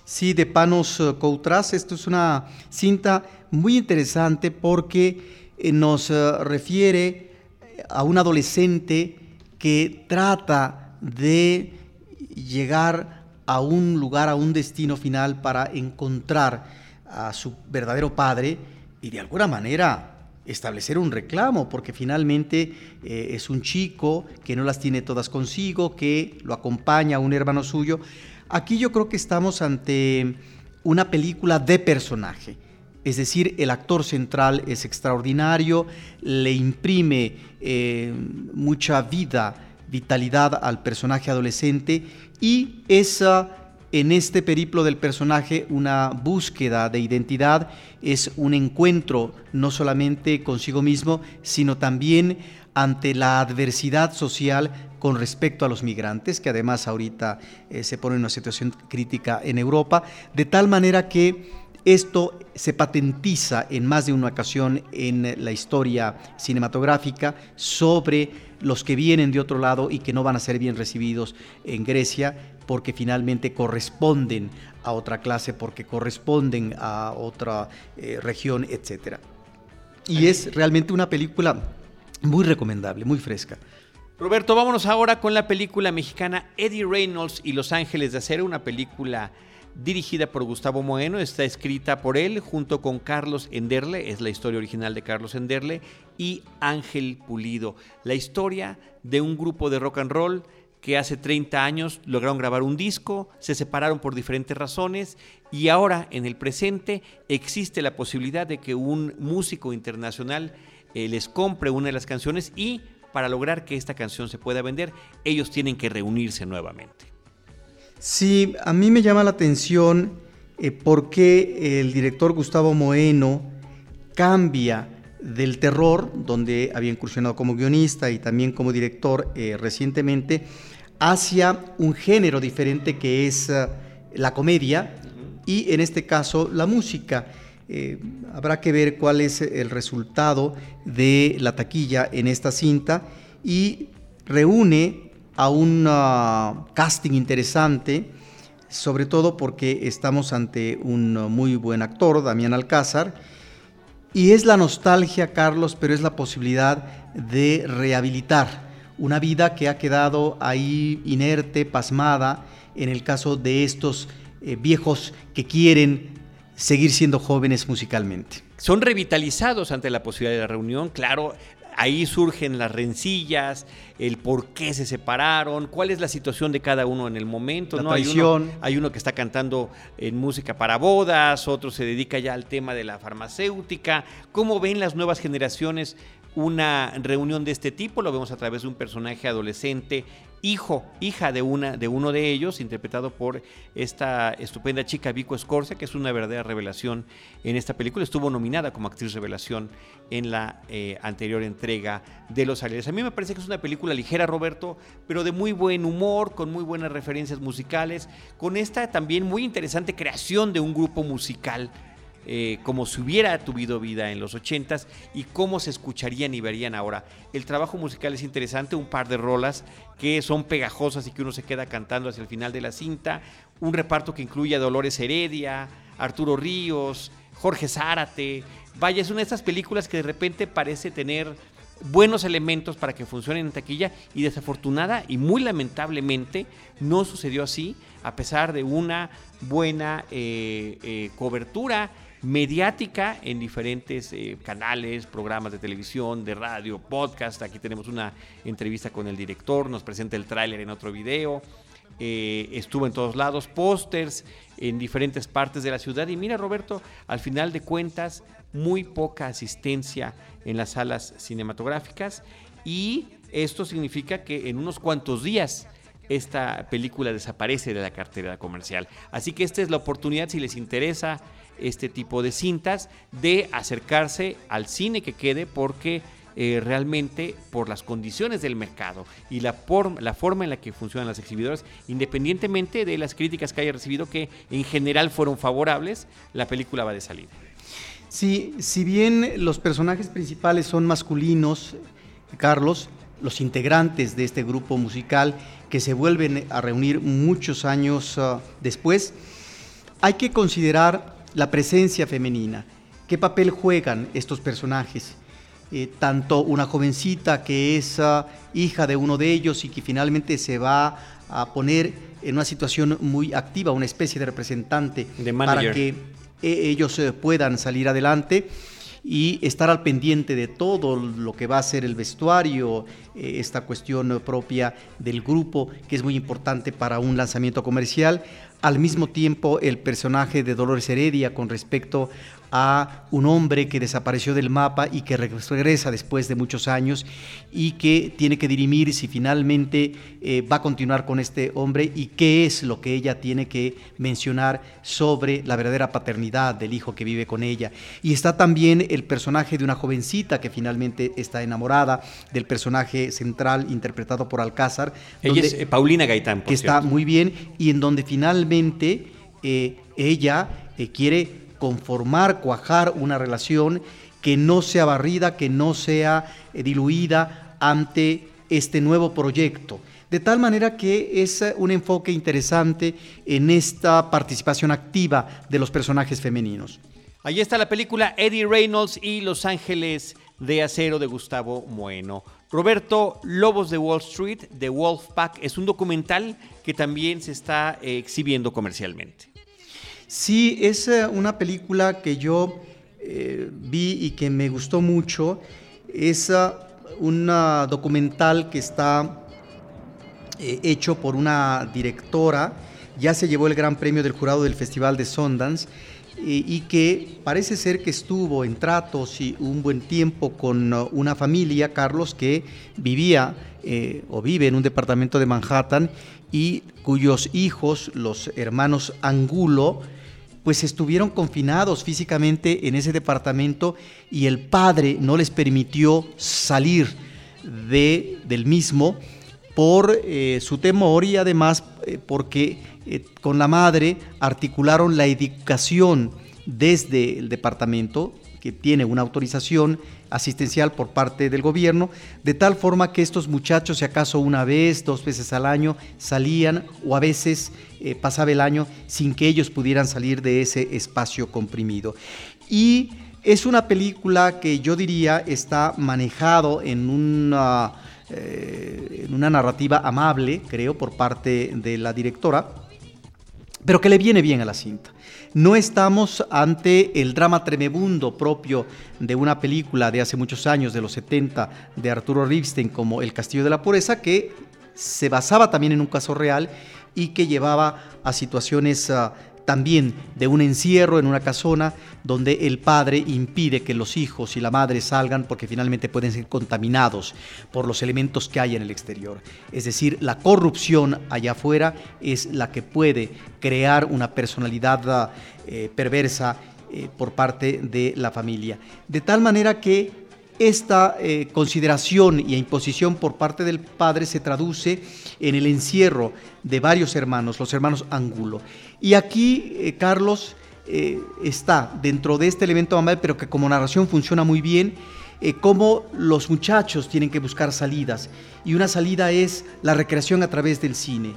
Sí, de Panos eh, Coutras. Esto es una cinta muy interesante porque eh, nos eh, refiere a un adolescente que trata de llegar a un lugar, a un destino final para encontrar a su verdadero padre y de alguna manera establecer un reclamo, porque finalmente eh, es un chico que no las tiene todas consigo, que lo acompaña a un hermano suyo. Aquí yo creo que estamos ante una película de personaje. Es decir, el actor central es extraordinario, le imprime eh, mucha vida, vitalidad al personaje adolescente y esa en este periplo del personaje una búsqueda de identidad, es un encuentro no solamente consigo mismo, sino también ante la adversidad social con respecto a los migrantes, que además ahorita eh, se pone en una situación crítica en Europa, de tal manera que esto se patentiza en más de una ocasión en la historia cinematográfica sobre los que vienen de otro lado y que no van a ser bien recibidos en Grecia porque finalmente corresponden a otra clase, porque corresponden a otra eh, región, etc. y es realmente una película muy recomendable, muy fresca. Roberto, vámonos ahora con la película mexicana Eddie Reynolds y Los Ángeles de Acero, una película dirigida por Gustavo Moeno, está escrita por él junto con Carlos Enderle, es la historia original de Carlos Enderle, y Ángel Pulido, la historia de un grupo de rock and roll que hace 30 años lograron grabar un disco, se separaron por diferentes razones y ahora en el presente existe la posibilidad de que un músico internacional eh, les compre una de las canciones y para lograr que esta canción se pueda vender, ellos tienen que reunirse nuevamente. Sí, a mí me llama la atención eh, por qué el director Gustavo Moeno cambia del terror, donde había incursionado como guionista y también como director eh, recientemente, hacia un género diferente que es eh, la comedia y en este caso la música. habrá que ver cuál es el resultado de la taquilla en esta cinta y reúne a un ah, casting interesante, sobre todo porque estamos ante un muy buen actor, Damián Alcázar, y es la nostalgia, Carlos, pero es la posibilidad de rehabilitar una vida que ha quedado ahí inerte, pasmada, en el caso de estos eh, viejos que quieren seguir siendo jóvenes musicalmente. Son revitalizados ante la posibilidad de la reunión, claro, ahí surgen las rencillas, el por qué se separaron, cuál es la situación de cada uno en el momento. ¿no? Hay uno, hay uno que está cantando en música para bodas, otro se dedica ya al tema de la farmacéutica. ¿Cómo ven las nuevas generaciones una reunión de este tipo? Lo vemos a través de un personaje adolescente hijo, hija de, una, de uno de ellos, interpretado por esta estupenda chica Vico Escorcia, que es una verdadera revelación en esta película. Estuvo nominada como actriz revelación en la eh, anterior entrega de Los Ángeles. A mí me parece que es una película ligera, Roberto, pero de muy buen humor, con muy buenas referencias musicales, con esta también muy interesante creación de un grupo musical eh, como si hubiera tuvido vida en los ochentas y cómo se escucharían y verían ahora. El trabajo musical es interesante, un par de rolas que son pegajosas y que uno se queda cantando hacia el final de la cinta, un reparto que incluye a Dolores Heredia, Arturo Ríos, Jorge Zárate. Vaya, es una de estas películas que de repente parece tener buenos elementos para que funcionen en taquilla y desafortunada y muy lamentablemente no sucedió así a pesar de una buena eh, eh, cobertura mediática en diferentes eh, canales, programas de televisión, de radio, podcast. Aquí tenemos una entrevista con el director, nos presenta el tráiler en otro video. Eh, estuvo en todos lados, pósters en diferentes partes de la ciudad. Y mira, Roberto, al final de cuentas, muy poca asistencia en las salas cinematográficas. Y esto significa que en unos cuantos días esta película desaparece de la cartera comercial. Así que esta es la oportunidad, si les interesa este tipo de cintas, de acercarse al cine que quede porque eh, realmente por las condiciones del mercado y la, forma en la que funcionan las exhibidoras, independientemente de las críticas que haya recibido, que en general fueron favorables, la película va de salida. Sí, si bien los personajes principales son masculinos, Carlos, los integrantes de este grupo musical que se vuelven a reunir muchos años ah, después, hay que considerar la presencia femenina. ¿Qué papel juegan estos personajes? Eh, tanto una jovencita que es ah, hija de uno de ellos y que finalmente se va a poner en una situación muy activa, una especie de representante para que eh, ellos eh, puedan salir adelante y estar al pendiente de todo lo que va a ser el vestuario, esta cuestión propia del grupo, que es muy importante para un lanzamiento comercial. Al mismo tiempo, el personaje de Dolores Heredia con respecto a un hombre que desapareció del mapa y que regresa después de muchos años y que tiene que dirimir si finalmente eh, va a continuar con este hombre y qué es lo que ella tiene que mencionar sobre la verdadera paternidad del hijo que vive con ella. Y está también el personaje de una jovencita que finalmente está enamorada del personaje central interpretado por Alcázar. Ella es eh, Paulina Gaitán. que está muy bien y en donde finalmente eh, ella quiere conformar, cuajar una relación que no sea barrida, que no sea eh, diluida ante este nuevo proyecto. De tal manera que es eh, un enfoque interesante en esta participación activa de los personajes femeninos. Ahí está la película Eddie Reynolds y Los Ángeles de Acero de Gustavo Bueno. Roberto, Lobos de Wall Street, The Wolf Pack, es un documental que también se está eh, exhibiendo comercialmente. Sí, es eh, una película que yo eh, vi y que me gustó mucho. Es un documental que está hecho por una directora, ya se llevó el gran premio del jurado del Festival de Sundance y que parece ser que estuvo en tratos y un buen tiempo con uh, una familia, Carlos, que vivía eh, o vive en un departamento de Manhattan y cuyos hijos, los hermanos Angulo, pues estuvieron confinados físicamente en ese departamento y el padre no les permitió salir de, del mismo por eh, su temor y además eh, porque eh, con la madre articularon la educación desde el departamento, que tiene una autorización asistencial por parte del gobierno, de tal forma que estos muchachos, si acaso una vez, dos veces al año, salían o a veces eh, pasaba el año sin que ellos pudieran salir de ese espacio comprimido. Y es una película que yo diría está manejado en una, eh, en una narrativa amable, creo, por parte de la directora pero que le viene bien a la cinta. No estamos ante el drama tremebundo propio de una película de hace muchos años, de los 70, de Arturo Ripstein, como El Castillo de la Pureza, que se basaba también en un caso real y que llevaba a situaciones ah, también de un encierro en una casona donde el padre impide que los hijos y la madre salgan porque finalmente pueden ser contaminados por los elementos que hay en el exterior. Es decir, la corrupción allá afuera es la que puede crear una personalidad eh, perversa eh, por parte de la familia. De tal manera que esta eh, consideración y imposición por parte del padre se traduce en el encierro de varios hermanos, los hermanos Angulo. Y aquí, eh, Carlos, eh, está dentro de este elemento amable, pero que como narración funciona muy bien, cómo los muchachos tienen que buscar salidas. Y una salida es la recreación a través del cine.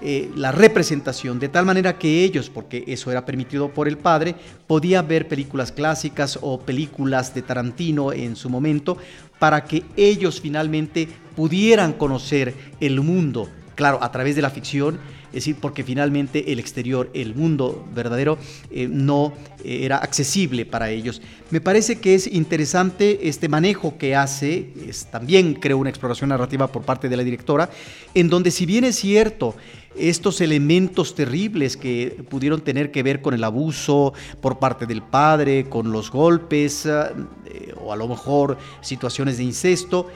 Eh, la representación, de tal manera que ellos, porque eso era permitido por el padre, podían ver películas clásicas o películas de Tarantino en su momento, para que ellos finalmente pudieran conocer el mundo, claro, a través de la ficción, es decir, porque finalmente el exterior, el mundo verdadero, eh, no eh, era accesible para ellos. Me parece que es interesante este manejo que hace, es, también creo una exploración narrativa por parte de la directora, en donde si bien es cierto, estos elementos terribles que pudieron tener que ver con el abuso por parte del padre, con los golpes eh, o a lo mejor situaciones de incesto,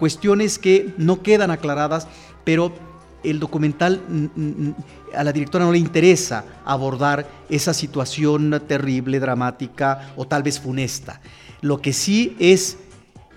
cuestiones que no quedan aclaradas, pero el documental a la directora no le interesa abordar esa situación terrible, dramática o tal vez funesta. Lo que sí es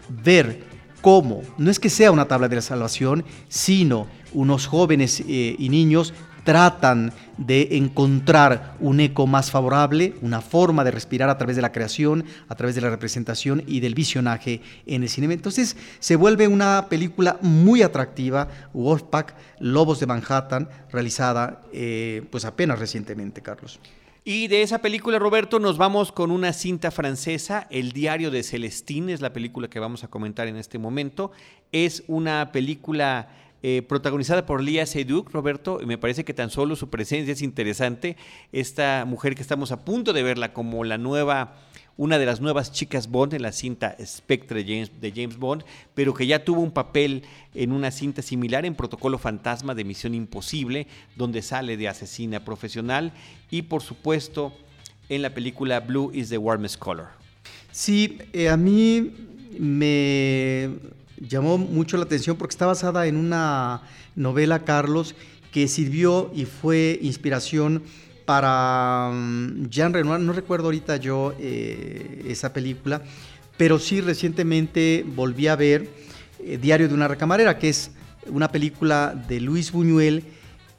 ver cómo, no es que sea una tabla de la salvación, sino unos jóvenes eh, y niños tratan de encontrar un eco más favorable, una forma de respirar a través de la creación, a través de la representación y del visionaje en el cine. Entonces se vuelve una película muy atractiva, Wolfpack, Lobos de Manhattan, realizada eh, pues apenas recientemente, Carlos. Y de esa película, Roberto, nos vamos con una cinta francesa, El diario de Celestine, es la película que vamos a comentar en este momento. Es una película eh, protagonizada por Lia Seydoux, Roberto, me parece que tan solo su presencia es interesante. Esta mujer que estamos a punto de verla como la nueva, una de las nuevas chicas Bond en la cinta Spectre de James, de James Bond, pero que ya tuvo un papel en una cinta similar en Protocolo Fantasma de Misión Imposible, donde sale de asesina profesional, y por supuesto en la película Blue is the Warmest Color. Sí, eh, a mí me llamó mucho la atención porque está basada en una novela, Carlos, que sirvió y fue inspiración para mm, Jean Renoir. No recuerdo ahorita yo eh, esa película, pero sí recientemente volví a ver eh, Diario de una recamarera, que es una película de Luis Buñuel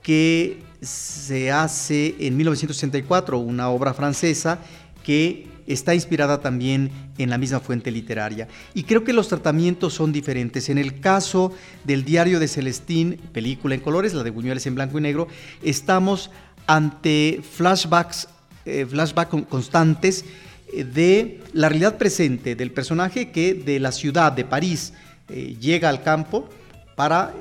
que se hace en 1964, una obra francesa que está inspirada también en la misma fuente literaria. Y creo que los tratamientos son diferentes. En el caso del diario de Celestín, película en colores, la de Buñuel es en blanco y negro, estamos ante flashbacks, eh, flashbacks constantes de la realidad presente del personaje que de la ciudad de París llega al campo para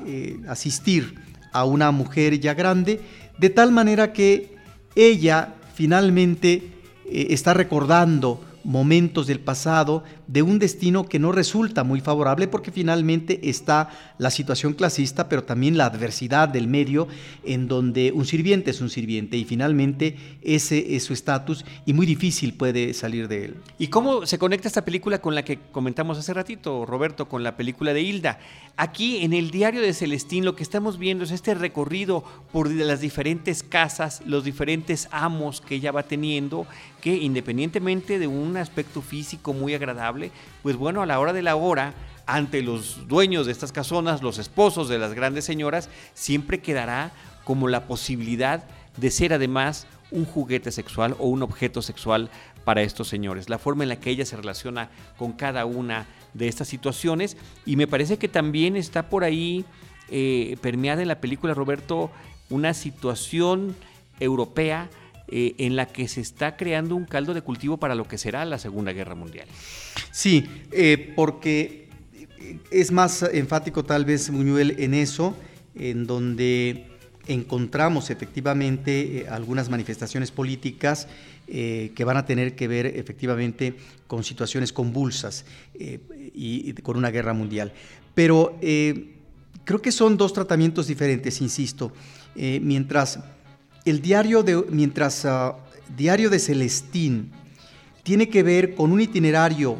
asistir a una mujer ya grande, de tal manera que ella finalmente está recordando momentos del pasado de un destino que no resulta muy favorable porque finalmente está la situación clasista, pero también la adversidad del medio en donde un sirviente es un sirviente y finalmente ese es su estatus y muy difícil puede salir de él. ¿Y cómo se conecta esta película con la que comentamos hace ratito, Roberto, con la película de Hilda? Aquí en el diario de Celestín lo que estamos viendo es este recorrido por las diferentes casas, los diferentes amos que ella va teniendo, que independientemente de un aspecto físico muy agradable, pues bueno, a la hora de la hora, ante los dueños de estas casonas, los esposos de las grandes señoras, siempre quedará como la posibilidad de ser además un juguete sexual o un objeto sexual para estos señores. La forma en la que ella se relaciona con cada una de estas situaciones y me parece que también está por ahí eh, permeada en la película Roberto una situación europea eh, en la que se está creando un caldo de cultivo para lo que será la Segunda Guerra Mundial. Sí, eh, porque es más enfático tal vez Buñuel en eso, en donde encontramos efectivamente eh, algunas manifestaciones políticas que van a tener que ver efectivamente con situaciones convulsas y, con una guerra mundial. Pero creo que son dos tratamientos diferentes, insisto. mientras el diario de, mientras uh, Diario de Celestín tiene que ver con un itinerario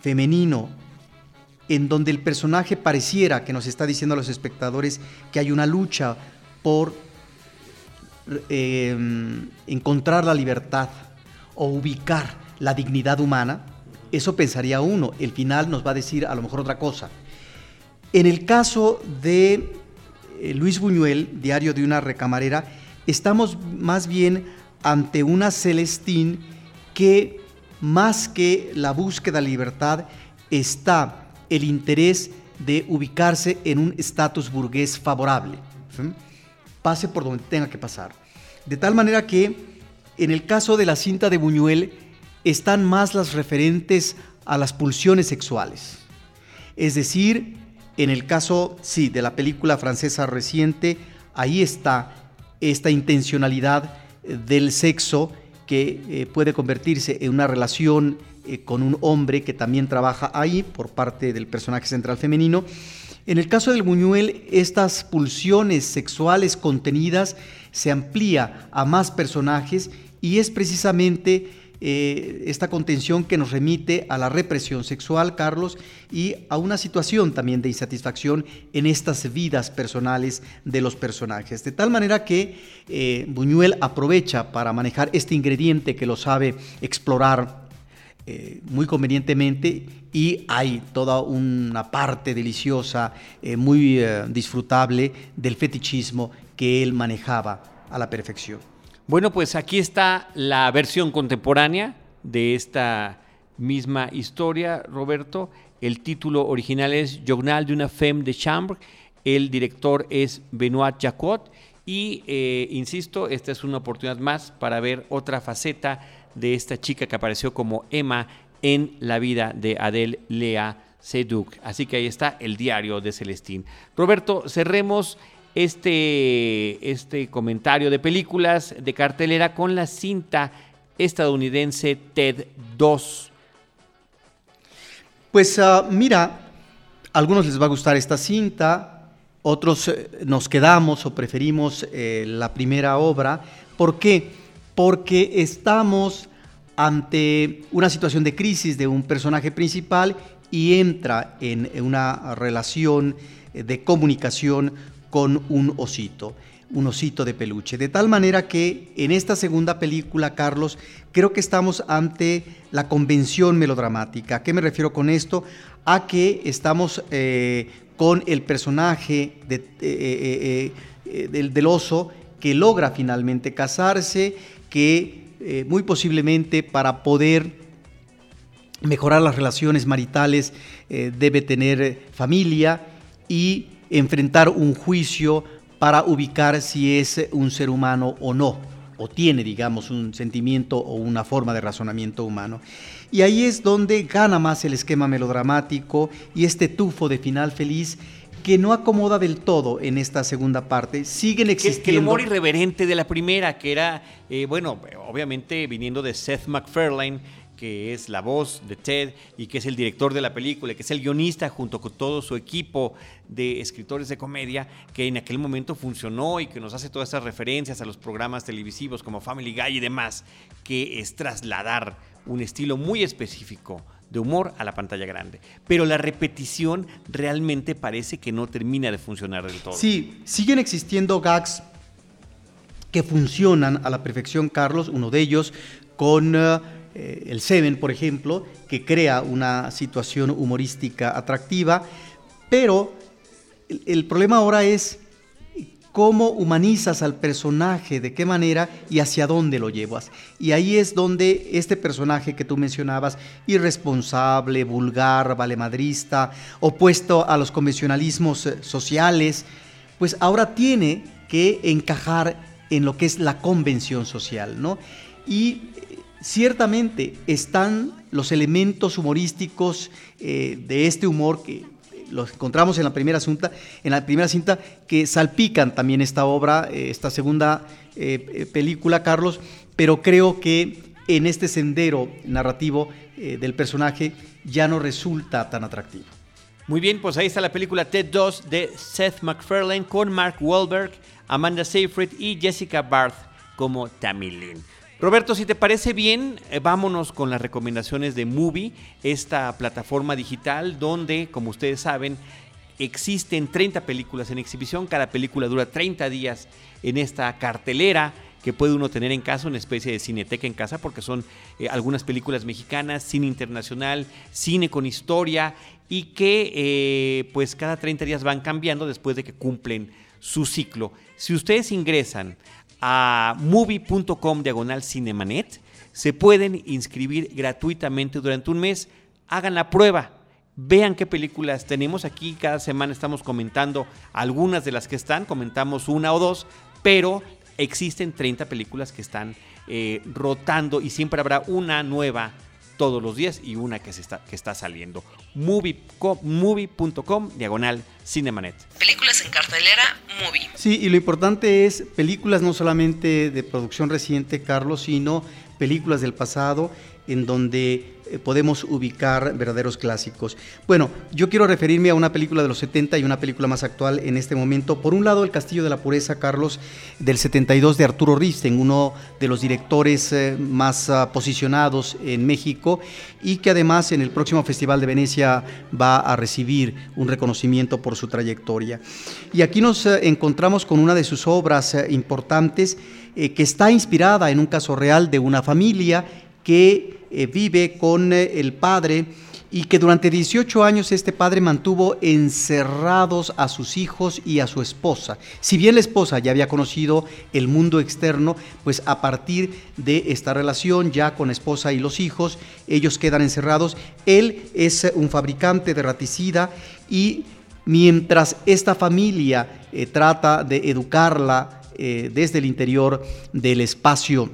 femenino en donde el personaje pareciera que nos está diciendo a los espectadores que hay una lucha por em, encontrar la libertad o ubicar la dignidad humana, eso pensaría uno. El final nos va a decir a lo mejor otra cosa. En el caso de eh, Luis Buñuel, Diario de una recamarera, estamos más bien ante una Celestín que más que la búsqueda de libertad está el interés de ubicarse en un estatus burgués favorable. Pase por donde tenga que pasar. De tal manera que en el caso de la cinta de Buñuel están más las referentes a las pulsiones sexuales. Es decir, en el caso, sí, de la película francesa reciente, ahí está esta intencionalidad eh, del sexo que eh, puede convertirse en una relación eh, con un hombre que también trabaja ahí por parte del personaje central femenino. En el caso del Buñuel, estas pulsiones sexuales contenidas se amplía a más personajes y es precisamente eh, esta contención que nos remite a la represión sexual, Carlos, y a una situación también de insatisfacción en estas vidas personales de los personajes. De tal manera que eh, Buñuel aprovecha para manejar este ingrediente que lo sabe explorar eh, muy convenientemente y hay toda una parte deliciosa, muy disfrutable del fetichismo que él manejaba a la perfección. Bueno, pues aquí está la versión contemporánea de esta misma historia, Roberto. El título original es Journal d'une femme de chambre. El director es Benoit Jacot. Y, eh, insisto, esta es una oportunidad más para ver otra faceta de esta chica que apareció como Emma en la vida de Adele Lea Seduc. Así que ahí está el diario de Celestín. Roberto, cerremos este, este comentario de películas de cartelera con la cinta estadounidense TED 2. Pues ah, mira, a algunos les va a gustar esta cinta, otros eh, nos quedamos o preferimos eh, la primera obra. ¿Por qué? Porque estamos ante una situación de crisis de un personaje principal y entra en una relación de comunicación con un osito, un osito de peluche. De tal manera que en esta segunda película, Carlos, creo que estamos ante la convención melodramática. ¿A qué me refiero con esto? A que estamos eh, con el personaje eh, eh, del, del oso que logra finalmente casarse, que muy posiblemente para poder mejorar las relaciones maritales debe tener familia y enfrentar un juicio para ubicar si es un ser humano o no. o tiene, digamos, un sentimiento o una forma de razonamiento humano. Y ahí es donde gana más el esquema melodramático y este tufo de final feliz que no acomoda del todo en esta segunda parte. Siguen existiendo. Que, el humor irreverente de la primera, que era, eh, bueno, obviamente viniendo de Seth MacFarlane, que es la voz de Ted y que es el director de la película, que es el guionista junto con todo su equipo de escritores de comedia, que en aquel momento funcionó y que nos hace todas esas referencias a los programas televisivos como Family Guy y demás, que es trasladar un estilo muy específico de humor a la pantalla grande. Pero la repetición realmente parece que no termina de funcionar del todo. Sí, siguen existiendo gags que funcionan a la perfección, Carlos, uno de ellos con... Eh, eh, el Seven, por ejemplo, que crea una situación humorística atractiva, pero el, problema ahora es cómo humanizas al personaje, de qué manera y hacia dónde lo llevas. Y ahí es donde este personaje que tú mencionabas, irresponsable, vulgar, valemadrista, opuesto a los convencionalismos eh, sociales, pues ahora tiene que encajar en lo que es la convención social, ¿no? Y Ciertamente están los elementos humorísticos eh, de este humor que los encontramos en la primera cinta, en la primera cinta que salpican también esta obra, eh, esta segunda eh, película, Carlos, pero creo que en este sendero narrativo del personaje ya no resulta tan atractivo. Muy bien, pues ahí está la película Ted 2 de Seth MacFarlane con Mark Wahlberg, Amanda Seyfried y Jessica Barth como Tammy Lynn. Roberto, si te parece bien, eh, vámonos con las recomendaciones de Movie, esta plataforma digital donde, como ustedes saben, existen 30 películas en exhibición. Cada película dura 30 días en esta cartelera que puede uno tener en casa, una especie de cineteca en casa, porque son eh, algunas películas mexicanas, cine internacional, cine con historia, y que eh, pues cada 30 días van cambiando después de que cumplen su ciclo. Si ustedes ingresan a movie.com diagonal cinemanet. Se pueden inscribir gratuitamente durante un mes. Hagan la prueba. Vean qué películas tenemos aquí. Cada semana estamos comentando algunas de las que están. Comentamos una o dos. Pero existen 30 películas que están eh, rotando y siempre habrá una nueva todos los días y una que, se está, que está saliendo. Movie.com, diagonal Cinemanet. Películas en cartelera, Movie. Sí, y lo importante es películas no solamente de producción reciente, Carlos, sino películas del pasado en donde podemos ubicar verdaderos clásicos. Bueno, yo quiero referirme a una película de los 70 y una película más actual en este momento. Por un lado, El Castillo de la Pureza, Carlos, del 72 de Arturo Risten, uno de los directores eh, más ah, posicionados en México y que además en el próximo Festival de Venecia va a recibir un reconocimiento por su trayectoria. Y aquí nos eh, encontramos con una de sus obras importantes que está inspirada en un caso real de una familia que eh, vive con eh, el padre y que durante 18 años este padre mantuvo encerrados a sus hijos y a su esposa. Si bien la esposa ya había conocido el mundo externo, pues a partir de esta relación ya con la esposa y los hijos, ellos quedan encerrados. Él es un fabricante de raticida y mientras esta familia eh, trata de educarla desde el interior del espacio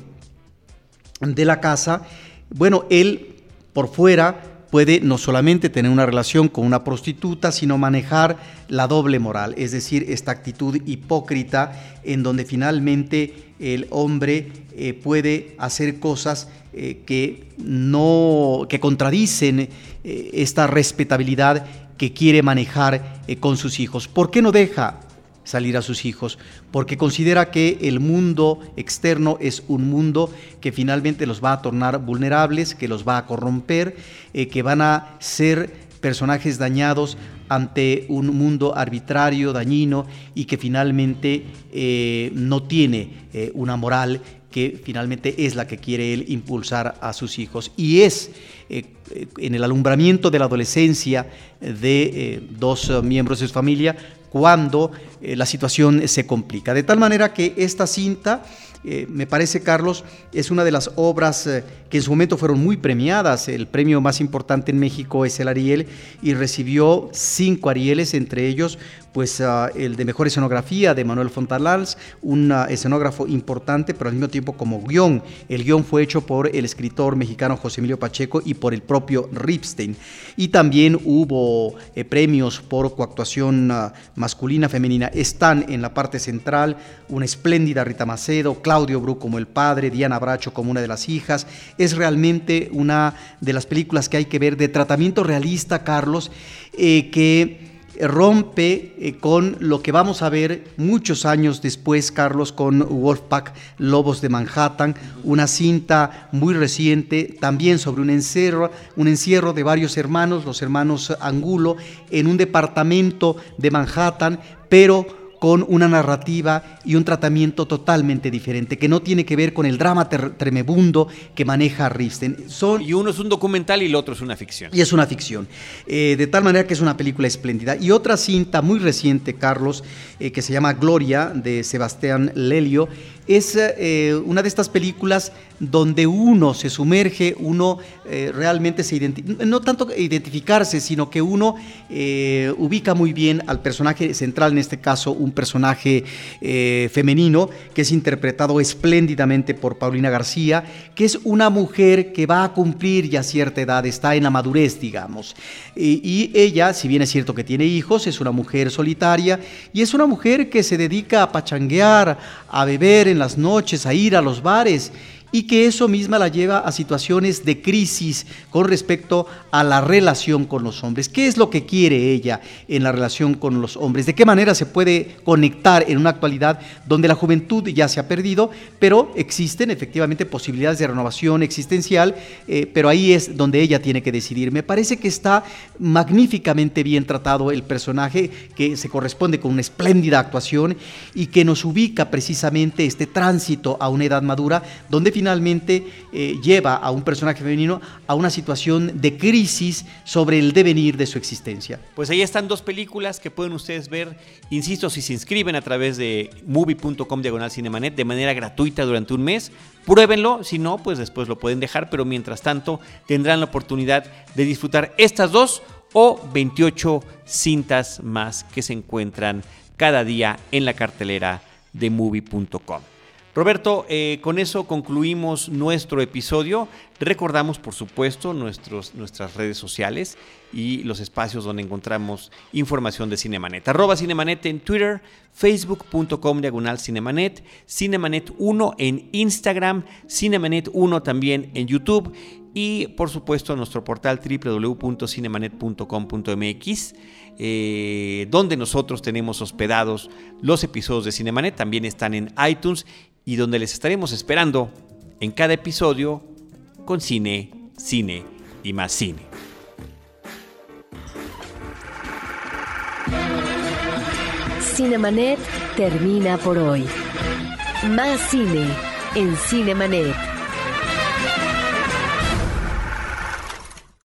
de la casa, bueno, él por fuera puede no solamente tener una relación con una prostituta, sino manejar la doble moral, es decir, esta actitud hipócrita en donde finalmente el hombre eh, puede hacer cosas eh, que no que contradicen eh, esta respetabilidad que quiere manejar con sus hijos. ¿Por qué no deja salir a sus hijos, porque considera que el mundo externo es un mundo que finalmente los va a tornar vulnerables, que los va a corromper, eh, que van a ser personajes dañados ante un mundo arbitrario, dañino y que finalmente eh, no tiene eh, una moral que finalmente es la que quiere él impulsar a sus hijos. Y es en el alumbramiento de la adolescencia de dos miembros de su familia cuando eh, la situación se complica. De tal manera que esta cinta eh, me parece, Carlos, es una de las obras eh, que en su momento fueron muy premiadas. El premio más importante en México es el Ariel y recibió cinco Arieles, entre ellos pues ah, el de mejor escenografía de Manuel Fontalals, un ah, escenógrafo importante, pero al mismo tiempo como guion. El guion fue hecho por el escritor mexicano José Emilio Pacheco y por el propio Ripstein. Y también hubo eh, premios por coactuación ah, masculina, femenina. Están en la parte central una espléndida Rita Macedo, Claudio Bru como el padre, Diana Bracho como una de las hijas. Es realmente una de las películas que hay que ver de tratamiento realista, Carlos, eh, que rompe eh, con lo que vamos a ver muchos años después, Carlos, con Wolfpack Lobos de Manhattan, una cinta muy reciente, también sobre un encierro, un encierro de varios hermanos, los hermanos Angulo, en un departamento de Manhattan, pero con una narrativa y un tratamiento totalmente diferente, que no tiene que ver con el drama tremebundo que maneja Rifsten. Son, y uno es un documental y el otro es una ficción. Y es una ficción. Eh, de tal manera que es una película espléndida. Y otra cinta muy reciente, Carlos, eh, que se llama Gloria, de Sebastián Lelio, es eh, una de estas películas donde uno se sumerge, uno eh, realmente se identifica, no tanto identificarse, sino que uno eh, ubica muy bien al personaje central, en este caso un personaje femenino, que es interpretado espléndidamente por Paulina García, que es una mujer que va a cumplir ya cierta edad, está en la madurez, digamos. y ella, si bien es cierto que tiene hijos, es una mujer solitaria y es una mujer que se dedica a pachanguear, a beber en las noches, a ir a los bares y que eso misma la lleva a situaciones de crisis con respecto a la relación con los hombres. ¿Qué es lo que quiere ella en la relación con los hombres? ¿De qué manera se puede conectar en una actualidad donde la juventud ya se ha perdido, pero existen efectivamente posibilidades de renovación existencial, eh, pero ahí es donde ella tiene que decidir. Me parece que está magníficamente bien tratado el personaje, que se corresponde con una espléndida actuación y que nos ubica precisamente este tránsito a una edad madura, donde finalmente eh, lleva a un personaje femenino a una situación de crisis sobre el devenir de su existencia. Pues ahí están dos películas que pueden ustedes ver, insisto, si se inscriben a través de movie.com diagonal cinemanet de manera gratuita durante un mes. Pruébenlo, si no, pues después lo pueden dejar, pero mientras tanto tendrán la oportunidad de disfrutar estas dos o 28 cintas más que se encuentran cada día en la cartelera de movie.com. Roberto, eh, con eso concluimos nuestro episodio. Recordamos, por supuesto, nuestros, nuestras redes sociales y los espacios donde encontramos información de Cinemanet. Arroba Cinemanet en Twitter, facebook.com diagonal Cinemanet, Cinemanet 1 en Instagram, Cinemanet 1 también en YouTube y, por supuesto, nuestro portal www.cinemanet.com.mx. Eh, donde nosotros tenemos hospedados los episodios de Cinemanet, también están en iTunes y donde les estaremos esperando en cada episodio con cine, cine y más cine. Cinemanet termina por hoy. Más cine en Cinemanet.